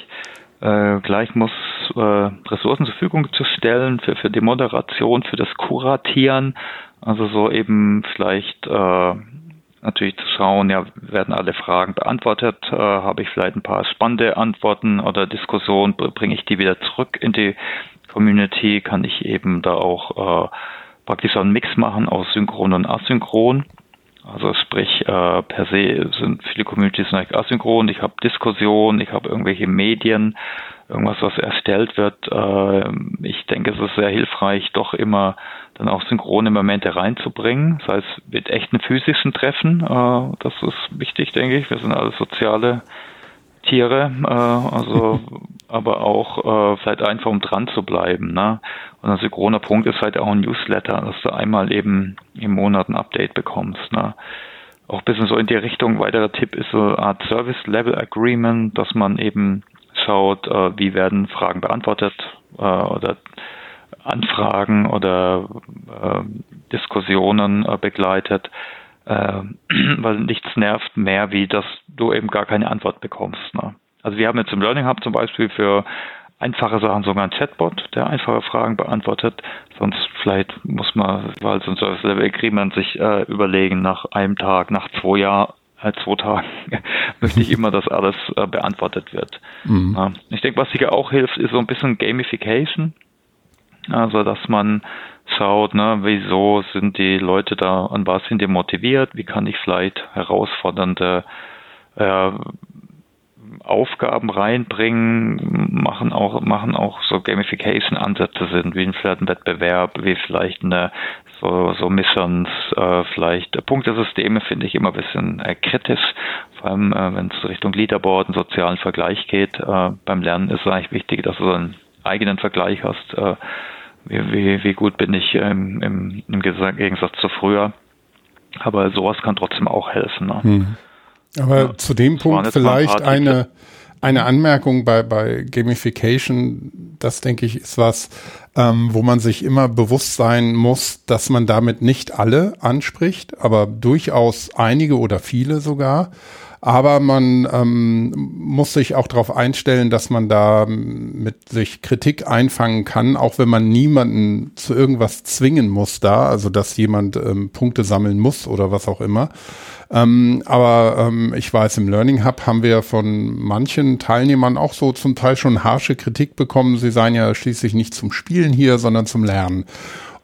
äh, gleich muss äh, Ressourcen zur Verfügung zu stellen für, für die Moderation, für das Kuratieren. Also so eben vielleicht äh, natürlich zu schauen, ja, werden alle Fragen beantwortet, äh, habe ich vielleicht ein paar spannende Antworten oder Diskussionen, bringe ich die wieder zurück in die Community, kann ich eben da auch äh, praktisch einen Mix machen aus synchron und asynchron. Also sprich, äh, per se sind viele Communities nicht asynchron. Ich habe Diskussionen, ich habe irgendwelche Medien, irgendwas, was erstellt wird. Äh, ich denke, es ist sehr hilfreich, doch immer dann auch synchrone Momente reinzubringen. Das heißt, mit echten physischen Treffen. Äh, das ist wichtig, denke ich. Wir sind alle soziale Tiere, äh, also aber auch äh, vielleicht einfach um dran zu bleiben. Ne? Und ein synchroner Punkt ist halt auch ein Newsletter, dass du einmal eben im Monat ein Update bekommst. Ne? Auch ein bisschen so in die Richtung, weiterer Tipp ist so eine Art Service Level Agreement, dass man eben schaut, äh, wie werden Fragen beantwortet äh, oder Anfragen oder äh, Diskussionen äh, begleitet weil nichts nervt mehr, wie dass du eben gar keine Antwort bekommst. Ne? Also wir haben jetzt im Learning Hub zum Beispiel für einfache Sachen sogar einen Chatbot, der einfache Fragen beantwortet. Sonst vielleicht muss man, weil so ein Service Level Agreement sich äh, überlegen, nach einem Tag, nach zwei Jahren, äh, zwei Tagen möchte ich immer, dass alles äh, beantwortet wird. Mhm. Ja. Ich denke, was sicher auch hilft, ist so ein bisschen Gamification. Also, dass man schaut, ne, wieso sind die Leute da, an was sind die motiviert, wie kann ich vielleicht herausfordernde äh, Aufgaben reinbringen, machen auch, machen auch so Gamification-Ansätze sind, wie vielleicht ein Wettbewerb, wie vielleicht eine so, so Missions, äh, vielleicht Punktesysteme finde ich immer ein bisschen äh, kritisch, vor allem äh, wenn es Richtung Leaderboard, einen sozialen Vergleich geht. Äh, beim Lernen ist es eigentlich wichtig, dass du einen eigenen Vergleich hast, äh, wie, wie, wie gut bin ich ähm, im, im Gegensatz zu früher. Aber sowas kann trotzdem auch helfen. Ne? Hm. Aber ja, zu dem Punkt vielleicht ein eine, eine Anmerkung bei, bei Gamification, das denke ich ist was, ähm, wo man sich immer bewusst sein muss, dass man damit nicht alle anspricht, aber durchaus einige oder viele sogar. Aber man ähm, muss sich auch darauf einstellen, dass man da mit sich Kritik einfangen kann, auch wenn man niemanden zu irgendwas zwingen muss da, also dass jemand ähm, Punkte sammeln muss oder was auch immer. Ähm, aber ähm, ich weiß, im Learning Hub haben wir von manchen Teilnehmern auch so zum Teil schon harsche Kritik bekommen. Sie seien ja schließlich nicht zum Spielen hier, sondern zum Lernen.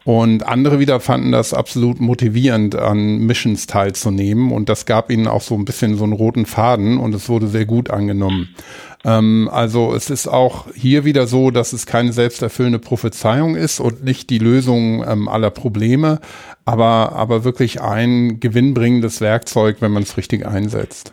Und andere wieder fanden das absolut motivierend, an Missions teilzunehmen. Und das gab ihnen auch so ein bisschen so einen roten Faden und es wurde sehr gut angenommen. Ähm, also es ist auch hier wieder so, dass es keine selbsterfüllende Prophezeiung ist und nicht die Lösung ähm, aller Probleme, aber, aber wirklich ein gewinnbringendes Werkzeug, wenn man es richtig einsetzt.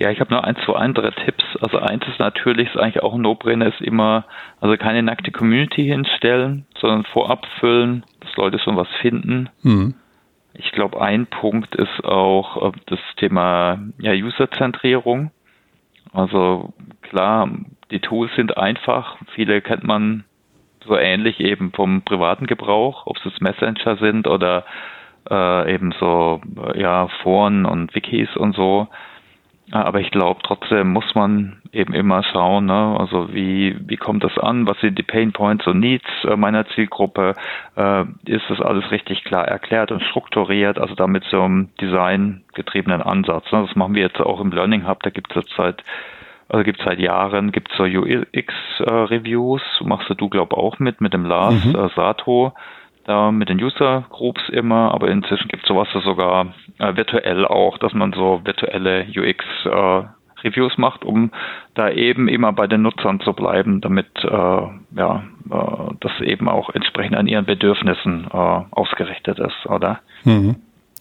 Ja, ich habe nur ein, zwei andere Tipps. Also eins ist natürlich, ist eigentlich auch ein No-Brainer, ist immer, also keine nackte Community hinstellen, sondern vorab füllen, dass Leute schon was finden. Mhm. Ich glaube, ein Punkt ist auch äh, das Thema ja, User-Zentrierung. Also klar, die Tools sind einfach. Viele kennt man so ähnlich eben vom privaten Gebrauch, ob es Messenger sind oder äh, eben so ja Foren und Wikis und so. Aber ich glaube, trotzdem muss man eben immer schauen, ne? also wie, wie kommt das an, was sind die Pain Points und Needs äh, meiner Zielgruppe, äh, ist das alles richtig klar erklärt und strukturiert, also damit so einem designgetriebenen Ansatz. Ne? Das machen wir jetzt auch im Learning Hub, da gibt es seit also gibt seit Jahren, gibt es so UX-Reviews, äh, machst du, glaube auch mit, mit dem Lars mhm. äh, Sato, da mit den User Groups immer, aber inzwischen gibt es sowas sogar äh, virtuell auch, dass man so virtuelle UX äh, Reviews macht, um da eben immer bei den Nutzern zu bleiben, damit äh, ja äh, das eben auch entsprechend an ihren Bedürfnissen äh, ausgerichtet ist, oder? Mhm.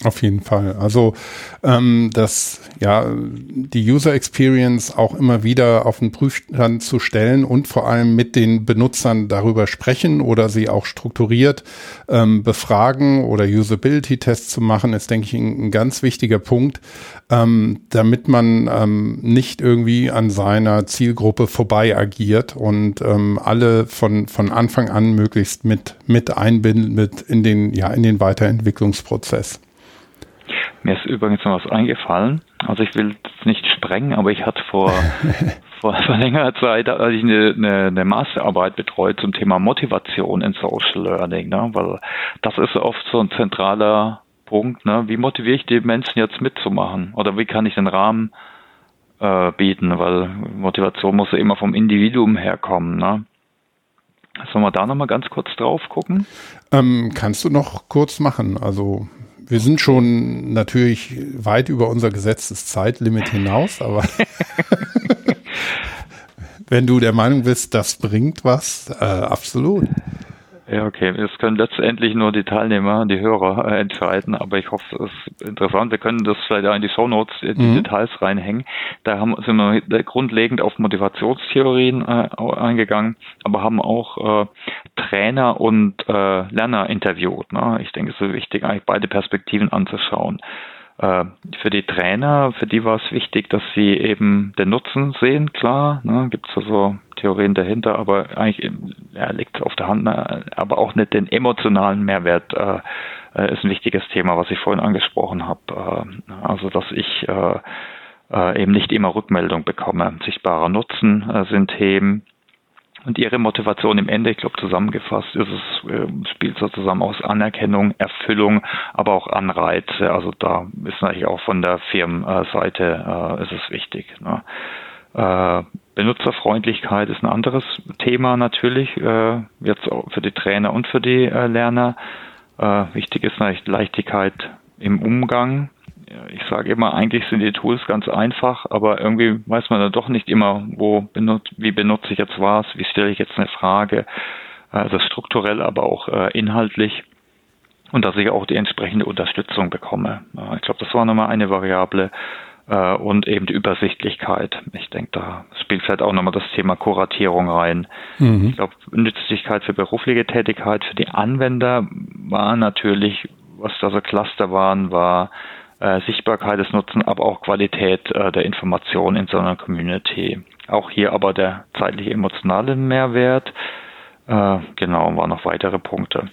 Auf jeden Fall. Also ähm, das ja die User Experience auch immer wieder auf den Prüfstand zu stellen und vor allem mit den Benutzern darüber sprechen oder sie auch strukturiert ähm, befragen oder Usability-Tests zu machen, ist denke ich ein, ein ganz wichtiger Punkt, ähm, damit man ähm, nicht irgendwie an seiner Zielgruppe vorbei agiert und ähm, alle von von Anfang an möglichst mit mit einbindet in den ja in den Weiterentwicklungsprozess. Mir ist übrigens noch was eingefallen. Also ich will es nicht sprengen, aber ich hatte vor, vor, vor längerer Zeit, als ich eine, eine, eine Masterarbeit betreut zum Thema Motivation in Social Learning, ne? weil das ist oft so ein zentraler Punkt. Ne? Wie motiviere ich die Menschen jetzt mitzumachen? Oder wie kann ich den Rahmen äh, bieten? Weil Motivation muss ja immer vom Individuum herkommen. Ne? Sollen wir da nochmal ganz kurz drauf gucken? Ähm, kannst du noch kurz machen? Also wir sind schon natürlich weit über unser gesetztes Zeitlimit hinaus, aber wenn du der Meinung bist, das bringt was, äh, absolut. Ja, okay. Das können letztendlich nur die Teilnehmer, die Hörer äh, entscheiden, aber ich hoffe, es ist interessant. Wir können das vielleicht auch in die Shownotes, äh, die mhm. Details reinhängen. Da haben, sind wir grundlegend auf Motivationstheorien äh, eingegangen, aber haben auch äh, Trainer und äh, Lerner interviewt. Ne? Ich denke, es ist wichtig, eigentlich beide Perspektiven anzuschauen. Äh, für die Trainer, für die war es wichtig, dass sie eben den Nutzen sehen, klar, ne, gibt es also Theorien dahinter, aber eigentlich ja, liegt auf der Hand, ne, aber auch nicht den emotionalen Mehrwert äh, äh, ist ein wichtiges Thema, was ich vorhin angesprochen habe. Äh, also dass ich äh, äh, eben nicht immer Rückmeldung bekomme. Sichtbarer Nutzen sind Themen, und ihre Motivation im Ende, ich glaube zusammengefasst, ist es, äh, spielt so zusammen aus Anerkennung, Erfüllung, aber auch Anreize. Also da ist natürlich auch von der Firmenseite äh, ist es wichtig. Ne? Äh, Benutzerfreundlichkeit ist ein anderes Thema natürlich, äh, jetzt auch für die Trainer und für die äh, Lerner. Äh, wichtig ist natürlich Leichtigkeit im Umgang ich sage immer, eigentlich sind die Tools ganz einfach, aber irgendwie weiß man dann doch nicht immer, wo benut wie benutze ich jetzt was, wie stelle ich jetzt eine Frage, also strukturell, aber auch äh, inhaltlich und dass ich auch die entsprechende Unterstützung bekomme. ich glaube, das war nochmal eine Variable äh, und eben die Übersichtlichkeit. Ich denke, da spielt vielleicht auch nochmal das Thema Kuratierung rein. Mhm. Ich glaube, Nützlichkeit für berufliche Tätigkeit, für die Anwender war natürlich, was da so Cluster waren, war äh, Sichtbarkeit des Nutzen, aber auch Qualität äh, der Information in so einer Community. Auch hier aber der zeitliche emotionale Mehrwert. Äh, genau, waren noch weitere Punkte.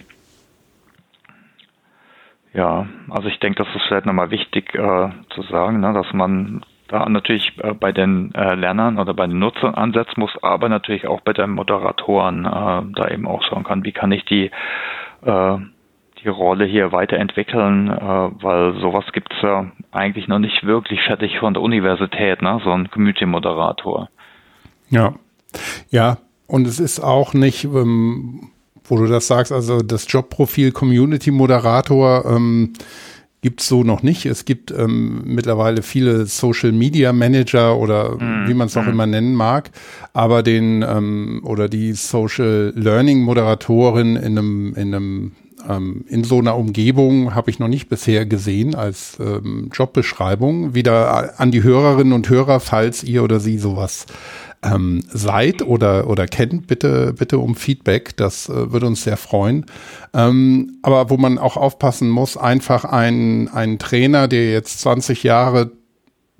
Ja, also ich denke, das ist vielleicht nochmal wichtig äh, zu sagen, ne, dass man da natürlich äh, bei den äh, Lernern oder bei den Nutzern ansetzen muss, aber natürlich auch bei den Moderatoren äh, da eben auch schauen kann, wie kann ich die äh, die Rolle hier weiterentwickeln, äh, weil sowas gibt es ja eigentlich noch nicht wirklich fertig von der Universität, ne? so ein Community-Moderator. Ja, ja, und es ist auch nicht, ähm, wo du das sagst, also das Jobprofil Community Moderator ähm, gibt es so noch nicht. Es gibt ähm, mittlerweile viele Social Media Manager oder mm, wie man es auch mm. immer nennen mag, aber den ähm, oder die Social Learning Moderatorin in einem in einem ähm, in so einer Umgebung habe ich noch nicht bisher gesehen als ähm, Jobbeschreibung. Wieder an die Hörerinnen und Hörer, falls ihr oder sie sowas ähm, seid oder, oder kennt, bitte, bitte um Feedback. Das äh, würde uns sehr freuen. Ähm, aber wo man auch aufpassen muss, einfach ein, ein Trainer, der jetzt 20 Jahre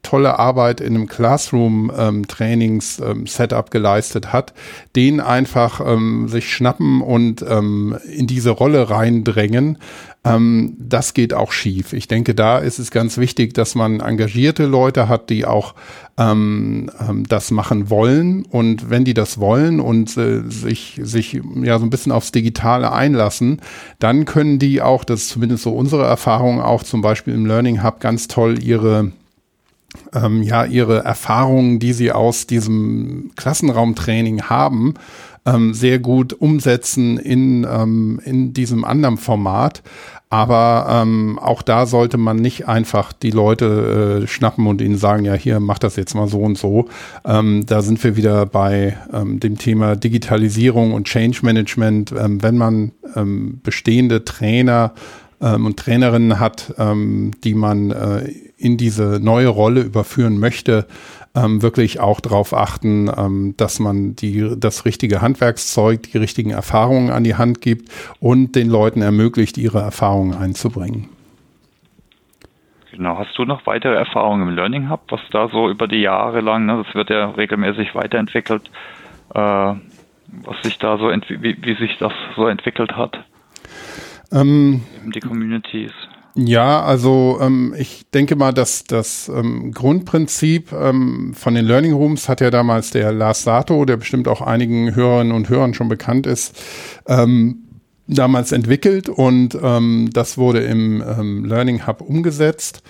tolle Arbeit in einem Classroom-Trainings-Setup ähm, geleistet hat, den einfach ähm, sich schnappen und ähm, in diese Rolle reindrängen, ähm, das geht auch schief. Ich denke, da ist es ganz wichtig, dass man engagierte Leute hat, die auch ähm, ähm, das machen wollen. Und wenn die das wollen und äh, sich, sich ja so ein bisschen aufs Digitale einlassen, dann können die auch, das ist zumindest so unsere Erfahrung, auch zum Beispiel im Learning Hub ganz toll ihre ähm, ja ihre Erfahrungen, die sie aus diesem Klassenraumtraining haben, ähm, sehr gut umsetzen in, ähm, in diesem anderen Format. Aber ähm, auch da sollte man nicht einfach die Leute äh, schnappen und ihnen sagen, ja, hier, mach das jetzt mal so und so. Ähm, da sind wir wieder bei ähm, dem Thema Digitalisierung und Change Management. Ähm, wenn man ähm, bestehende Trainer ähm, und Trainerinnen hat, ähm, die man äh, in diese neue Rolle überführen möchte, ähm, wirklich auch darauf achten, ähm, dass man die, das richtige Handwerkszeug, die richtigen Erfahrungen an die Hand gibt und den Leuten ermöglicht, ihre Erfahrungen einzubringen. Genau, hast du noch weitere Erfahrungen im Learning Hub, was da so über die Jahre lang, ne, das wird ja regelmäßig weiterentwickelt, äh, was sich da so, wie, wie sich das so entwickelt hat? Ähm, die Communities. Ja, also ähm, ich denke mal, dass das ähm, Grundprinzip ähm, von den Learning Rooms hat ja damals der Lars Sato, der bestimmt auch einigen Hörerinnen und Hörern schon bekannt ist, ähm, damals entwickelt und ähm, das wurde im ähm, Learning Hub umgesetzt.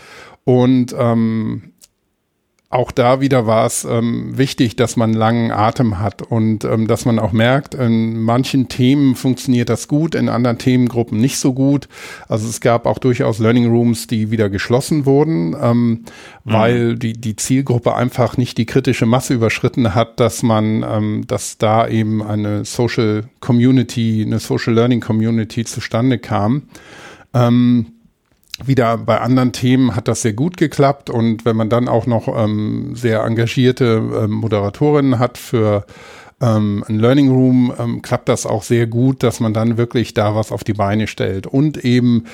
Und ähm, auch da wieder war es ähm, wichtig, dass man langen Atem hat und ähm, dass man auch merkt, in manchen Themen funktioniert das gut, in anderen Themengruppen nicht so gut. Also es gab auch durchaus Learning Rooms, die wieder geschlossen wurden, ähm, mhm. weil die, die Zielgruppe einfach nicht die kritische Masse überschritten hat, dass man, ähm, dass da eben eine Social Community, eine Social Learning Community zustande kam. Ähm, wieder bei anderen Themen hat das sehr gut geklappt. Und wenn man dann auch noch ähm, sehr engagierte ähm, Moderatorinnen hat für ähm, ein Learning Room, ähm, klappt das auch sehr gut, dass man dann wirklich da was auf die Beine stellt. Und eben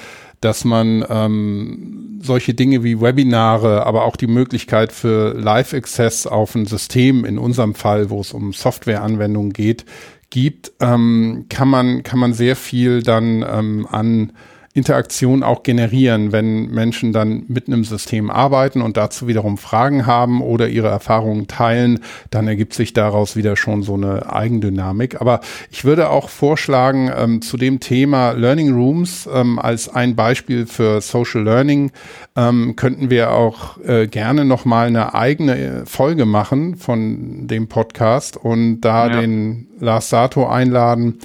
dass man ähm, solche Dinge wie Webinare, aber auch die Möglichkeit für Live-Access auf ein System, in unserem Fall, wo es um Softwareanwendungen geht, gibt, ähm, kann man kann man sehr viel dann ähm, an Interaktion auch generieren, wenn Menschen dann mit einem System arbeiten und dazu wiederum Fragen haben oder ihre Erfahrungen teilen, dann ergibt sich daraus wieder schon so eine Eigendynamik. Aber ich würde auch vorschlagen, ähm, zu dem Thema Learning Rooms ähm, als ein Beispiel für Social Learning ähm, könnten wir auch äh, gerne nochmal eine eigene Folge machen von dem Podcast und da ja. den Lars Sato einladen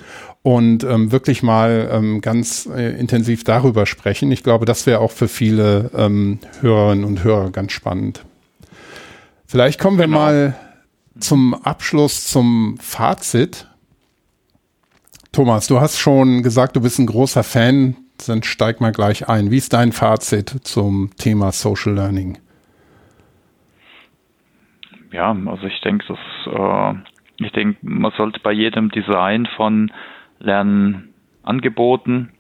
und ähm, wirklich mal ähm, ganz äh, intensiv darüber sprechen. Ich glaube, das wäre auch für viele ähm, Hörerinnen und Hörer ganz spannend. Vielleicht kommen wir genau. mal zum Abschluss zum Fazit. Thomas, du hast schon gesagt, du bist ein großer Fan. Dann steig mal gleich ein. Wie ist dein Fazit zum Thema Social Learning? Ja, also ich denke, dass äh, ich denke, man sollte bei jedem Design von Lernangeboten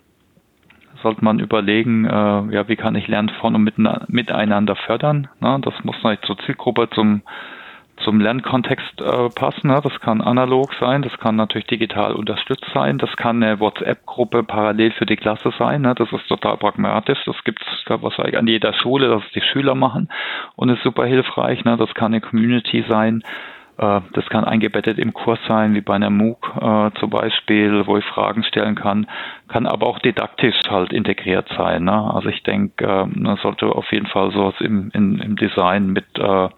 sollte man überlegen, äh, ja, wie kann ich Lernen von und mit, miteinander fördern. Ne? Das muss natürlich zur Zielgruppe, zum, zum Lernkontext äh, passen. Ne? Das kann analog sein, das kann natürlich digital unterstützt sein, das kann eine WhatsApp-Gruppe parallel für die Klasse sein. Ne? Das ist total pragmatisch. Das gibt es wahrscheinlich an jeder Schule, dass die Schüler machen und ist super hilfreich. Ne? Das kann eine Community sein das kann eingebettet im Kurs sein, wie bei einer MOOC äh, zum Beispiel, wo ich Fragen stellen kann, kann aber auch didaktisch halt integriert sein. Ne? Also ich denke, äh, man sollte auf jeden Fall sowas im, im Design mit, äh,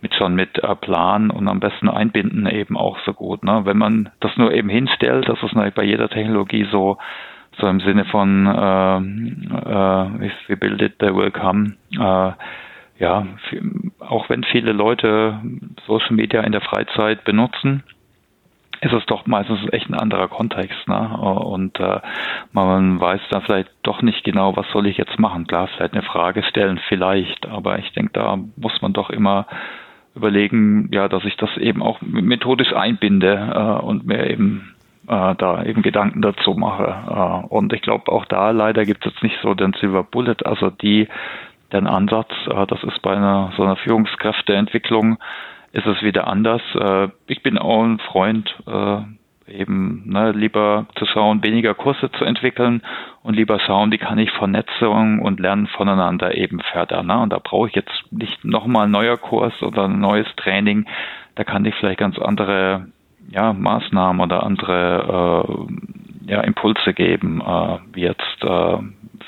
mit schon mit äh, Plan und am besten einbinden eben auch so gut. Ne? Wenn man das nur eben hinstellt, das ist natürlich bei jeder Technologie so, so im Sinne von äh, äh, if we build it, they will come. Äh, ja, auch wenn viele Leute Social Media in der Freizeit benutzen, ist es doch meistens echt ein anderer Kontext. Ne? Und äh, man weiß dann vielleicht doch nicht genau, was soll ich jetzt machen. Klar, vielleicht eine Frage stellen, vielleicht, aber ich denke, da muss man doch immer überlegen, ja, dass ich das eben auch methodisch einbinde äh, und mir eben äh, da eben Gedanken dazu mache. Äh, und ich glaube, auch da leider gibt es jetzt nicht so den Silver Bullet, also die den Ansatz. Äh, das ist bei einer so einer Führungskräfteentwicklung ist es wieder anders. Äh, ich bin auch ein Freund, äh, eben ne, lieber zu schauen, weniger Kurse zu entwickeln und lieber schauen, wie kann ich Vernetzung und Lernen voneinander eben fördern. Ne? Und da brauche ich jetzt nicht nochmal ein neuer Kurs oder ein neues Training. Da kann ich vielleicht ganz andere ja, Maßnahmen oder andere äh, ja, Impulse geben, äh, wie jetzt äh,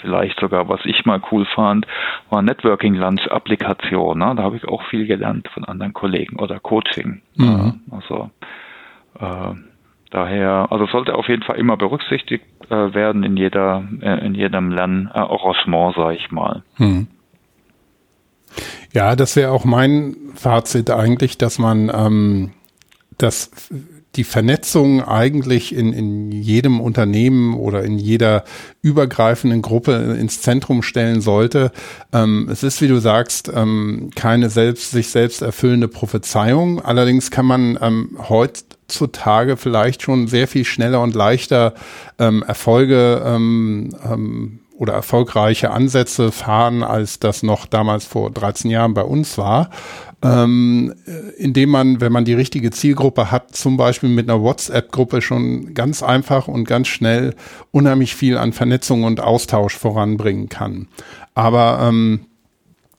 vielleicht sogar, was ich mal cool fand, war Networking Lunch Applikation. Ne? Da habe ich auch viel gelernt von anderen Kollegen oder Coaching. Mhm. also äh, daher, also sollte auf jeden Fall immer berücksichtigt äh, werden in jeder, äh, in jedem Lernarrangement, sage ich mal. Mhm. Ja, das wäre auch mein Fazit eigentlich, dass man ähm, das die Vernetzung eigentlich in, in jedem Unternehmen oder in jeder übergreifenden Gruppe ins Zentrum stellen sollte. Ähm, es ist, wie du sagst, ähm, keine selbst, sich selbst erfüllende Prophezeiung. Allerdings kann man ähm, heutzutage vielleicht schon sehr viel schneller und leichter ähm, Erfolge ähm, ähm, oder erfolgreiche Ansätze fahren, als das noch damals vor 13 Jahren bei uns war ähm, indem man, wenn man die richtige Zielgruppe hat, zum Beispiel mit einer WhatsApp-Gruppe schon ganz einfach und ganz schnell unheimlich viel an Vernetzung und Austausch voranbringen kann. Aber ähm,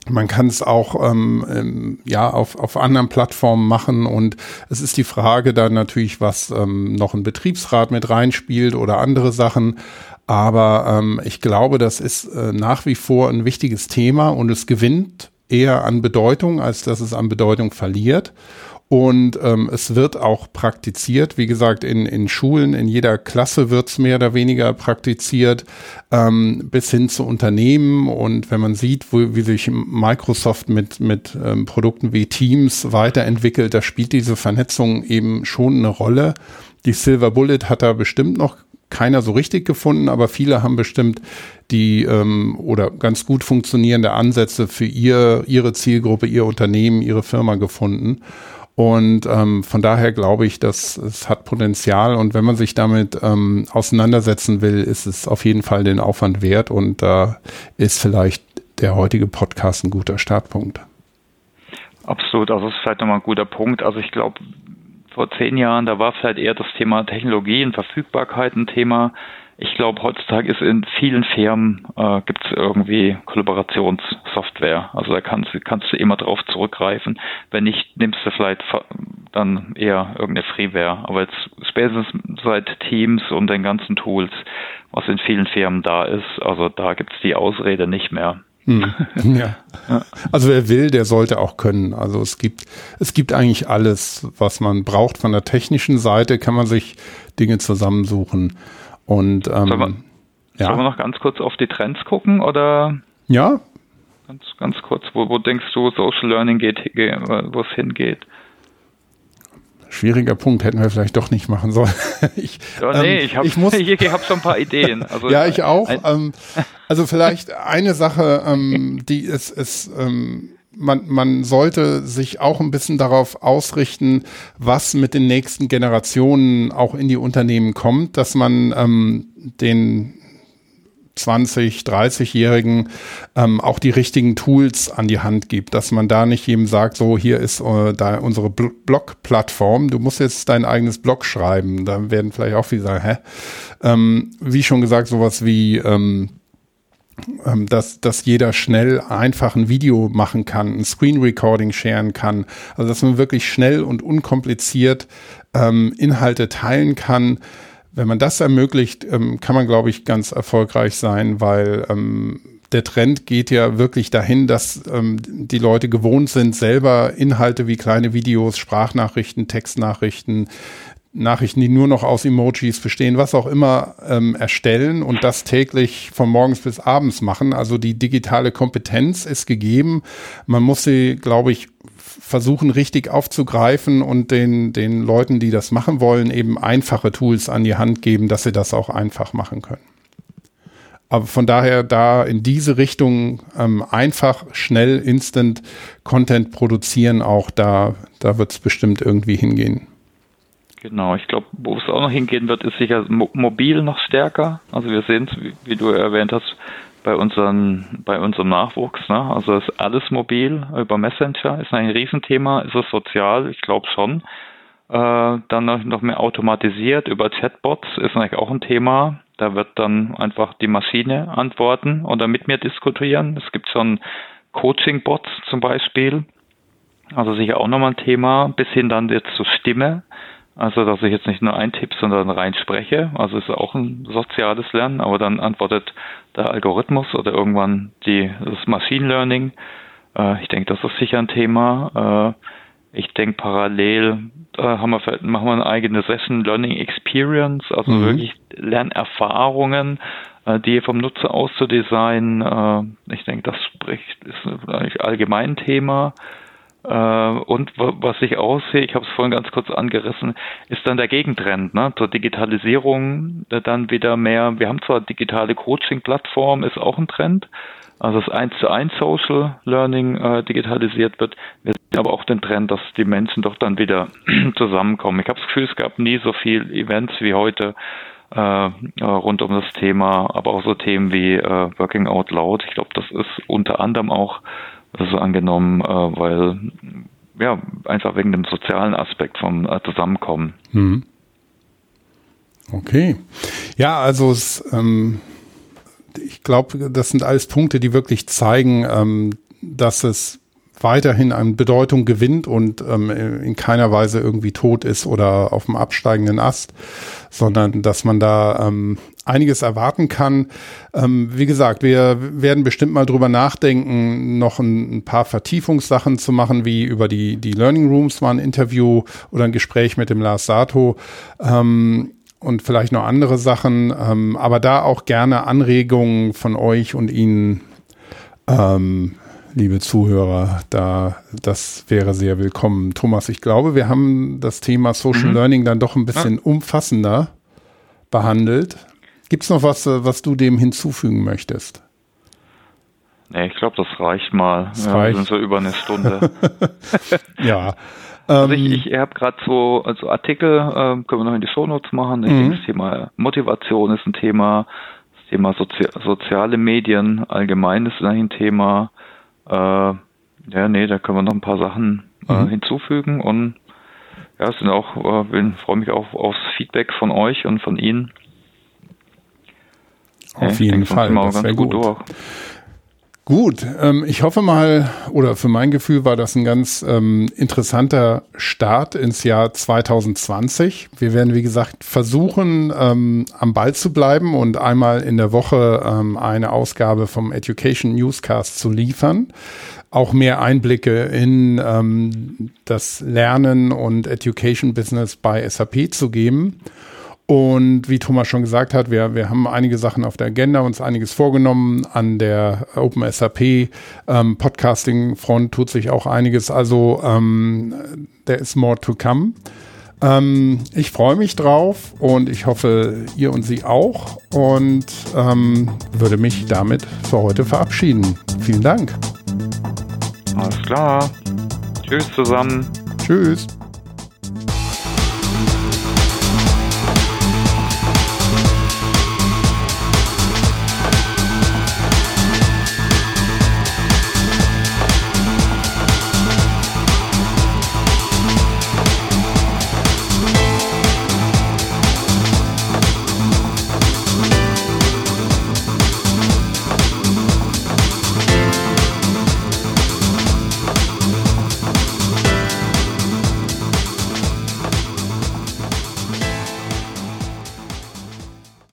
man kann es auch ähm, ähm, ja auf, auf anderen Plattformen machen und es ist die Frage dann natürlich, was ähm, noch ein Betriebsrat mit reinspielt oder andere Sachen. Aber ähm, ich glaube, das ist äh, nach wie vor ein wichtiges Thema und es gewinnt eher an Bedeutung, als dass es an Bedeutung verliert. Und ähm, es wird auch praktiziert. Wie gesagt, in, in Schulen, in jeder Klasse wird es mehr oder weniger praktiziert, ähm, bis hin zu Unternehmen. Und wenn man sieht, wo, wie sich Microsoft mit, mit ähm, Produkten wie Teams weiterentwickelt, da spielt diese Vernetzung eben schon eine Rolle. Die Silver Bullet hat da bestimmt noch keiner so richtig gefunden, aber viele haben bestimmt die ähm, oder ganz gut funktionierende Ansätze für ihr, ihre Zielgruppe, ihr Unternehmen, ihre Firma gefunden. Und ähm, von daher glaube ich, dass es hat Potenzial und wenn man sich damit ähm, auseinandersetzen will, ist es auf jeden Fall den Aufwand wert und da ist vielleicht der heutige Podcast ein guter Startpunkt. Absolut, also das ist vielleicht nochmal ein guter Punkt. Also ich glaube, vor zehn Jahren, da war vielleicht eher das Thema Technologie und Verfügbarkeit ein Thema. Ich glaube, heutzutage ist in vielen Firmen äh, gibt es irgendwie Kollaborationssoftware. Also da kannst, kannst du immer drauf zurückgreifen. Wenn nicht, nimmst du vielleicht dann eher irgendeine Freeware. Aber jetzt spätestens seit Teams und den ganzen Tools, was in vielen Firmen da ist, also da gibt es die Ausrede nicht mehr. Hm. Ja. Also wer will, der sollte auch können. Also es gibt, es gibt eigentlich alles, was man braucht. Von der technischen Seite kann man sich Dinge zusammensuchen. Und ähm, sollen, wir, ja. sollen wir noch ganz kurz auf die Trends gucken oder? Ja. Ganz, ganz kurz, wo, wo denkst du, Social Learning geht, wo es hingeht? Schwieriger Punkt, hätten wir vielleicht doch nicht machen sollen. ich, ja, nee, ähm, ich habe ich hab schon ein paar Ideen. Also, ja, ich auch. Ähm, also vielleicht eine Sache, ähm, die ist, ist ähm, man, man sollte sich auch ein bisschen darauf ausrichten, was mit den nächsten Generationen auch in die Unternehmen kommt, dass man ähm, den 20, 30-Jährigen ähm, auch die richtigen Tools an die Hand gibt, dass man da nicht jedem sagt, so hier ist äh, da unsere Blog-Plattform, du musst jetzt dein eigenes Blog schreiben. Da werden vielleicht auch viele sagen, hä? Ähm, wie schon gesagt, sowas wie ähm, ähm, dass, dass jeder schnell einfach ein Video machen kann, ein Screen Recording sharen kann. Also dass man wirklich schnell und unkompliziert ähm, Inhalte teilen kann. Wenn man das ermöglicht, ähm, kann man, glaube ich, ganz erfolgreich sein, weil ähm, der Trend geht ja wirklich dahin, dass ähm, die Leute gewohnt sind, selber Inhalte wie kleine Videos, Sprachnachrichten, Textnachrichten, Nachrichten, die nur noch aus Emojis bestehen, was auch immer, ähm, erstellen und das täglich von morgens bis abends machen. Also die digitale Kompetenz ist gegeben. Man muss sie, glaube ich, versuchen richtig aufzugreifen und den, den Leuten, die das machen wollen, eben einfache Tools an die Hand geben, dass sie das auch einfach machen können. Aber von daher da in diese Richtung ähm, einfach, schnell, instant Content produzieren, auch da, da wird es bestimmt irgendwie hingehen. Genau, ich glaube, wo es auch noch hingehen wird, ist sicher mo mobil noch stärker. Also wir sehen es, wie, wie, du erwähnt hast, bei, unseren, bei unserem Nachwuchs. Ne? Also ist alles mobil über Messenger, ist ein Riesenthema. Ist es sozial? Ich glaube schon. Äh, dann noch, mehr automatisiert über Chatbots ist eigentlich auch ein Thema. Da wird dann einfach die Maschine antworten oder mit mir diskutieren. Es gibt schon Coaching-Bots zum Beispiel. Also sicher auch nochmal ein Thema, bis hin dann jetzt zur Stimme. Also, dass ich jetzt nicht nur eintippe, sondern rein spreche. Also ist auch ein soziales Lernen, aber dann antwortet der Algorithmus oder irgendwann die, das Machine Learning. Äh, ich denke, das ist sicher ein Thema. Äh, ich denke, parallel äh, haben wir, machen wir eine eigene Session Learning Experience, also mhm. wirklich Lernerfahrungen, äh, die vom Nutzer aus zu designen. Äh, ich denke, das spricht, ist eigentlich allgemein Thema. Äh, und was ich aussehe, ich habe es vorhin ganz kurz angerissen, ist dann der Gegentrend ne? zur Digitalisierung dann wieder mehr. Wir haben zwar digitale Coaching-Plattformen, ist auch ein Trend, also das 1 zu 1 Social Learning äh, digitalisiert wird. Wir sehen aber auch den Trend, dass die Menschen doch dann wieder zusammenkommen. Ich habe das Gefühl, es gab nie so viele Events wie heute äh, rund um das Thema, aber auch so Themen wie äh, Working Out Loud. Ich glaube, das ist unter anderem auch so angenommen, äh, weil ja, einfach wegen dem sozialen Aspekt vom äh, Zusammenkommen. Hm. Okay. Ja, also es, ähm, ich glaube, das sind alles Punkte, die wirklich zeigen, ähm, dass es weiterhin an Bedeutung gewinnt und ähm, in keiner Weise irgendwie tot ist oder auf dem absteigenden Ast, sondern dass man da ähm, einiges erwarten kann. Ähm, wie gesagt, wir werden bestimmt mal drüber nachdenken, noch ein, ein, paar Vertiefungssachen zu machen, wie über die, die Learning Rooms mal ein Interview oder ein Gespräch mit dem Lars Sato. Ähm, und vielleicht noch andere Sachen, ähm, aber da auch gerne Anregungen von euch und Ihnen ähm, liebe Zuhörer, da das wäre sehr willkommen. Thomas, ich glaube, wir haben das Thema Social mhm. Learning dann doch ein bisschen ja. umfassender behandelt. Gibt es noch was, was du dem hinzufügen möchtest? Nee, ich glaube, das reicht mal. Das ja, reicht. sind so über eine Stunde. ja. Also ich, ähm, ich habe gerade so also Artikel, äh, können wir noch in die Shownotes machen. Ich mhm. denke, das Thema Motivation ist ein Thema, das Thema Sozi soziale Medien allgemein ist ein Thema. Äh, ja, nee, da können wir noch ein paar Sachen äh, mhm. hinzufügen und ja, es sind auch, äh, freue mich auch aufs Feedback von euch und von Ihnen. Auf jeden Fall. Das wäre gut. gut Gut, ähm, ich hoffe mal, oder für mein Gefühl war das ein ganz ähm, interessanter Start ins Jahr 2020. Wir werden, wie gesagt, versuchen, ähm, am Ball zu bleiben und einmal in der Woche ähm, eine Ausgabe vom Education Newscast zu liefern. Auch mehr Einblicke in ähm, das Lernen und Education Business bei SAP zu geben. Und wie Thomas schon gesagt hat, wir, wir haben einige Sachen auf der Agenda, uns einiges vorgenommen. An der Open SAP ähm, Podcasting Front tut sich auch einiges. Also ähm, there is more to come. Ähm, ich freue mich drauf und ich hoffe, ihr und Sie auch. Und ähm, würde mich damit für heute verabschieden. Vielen Dank. Alles klar. Tschüss zusammen. Tschüss.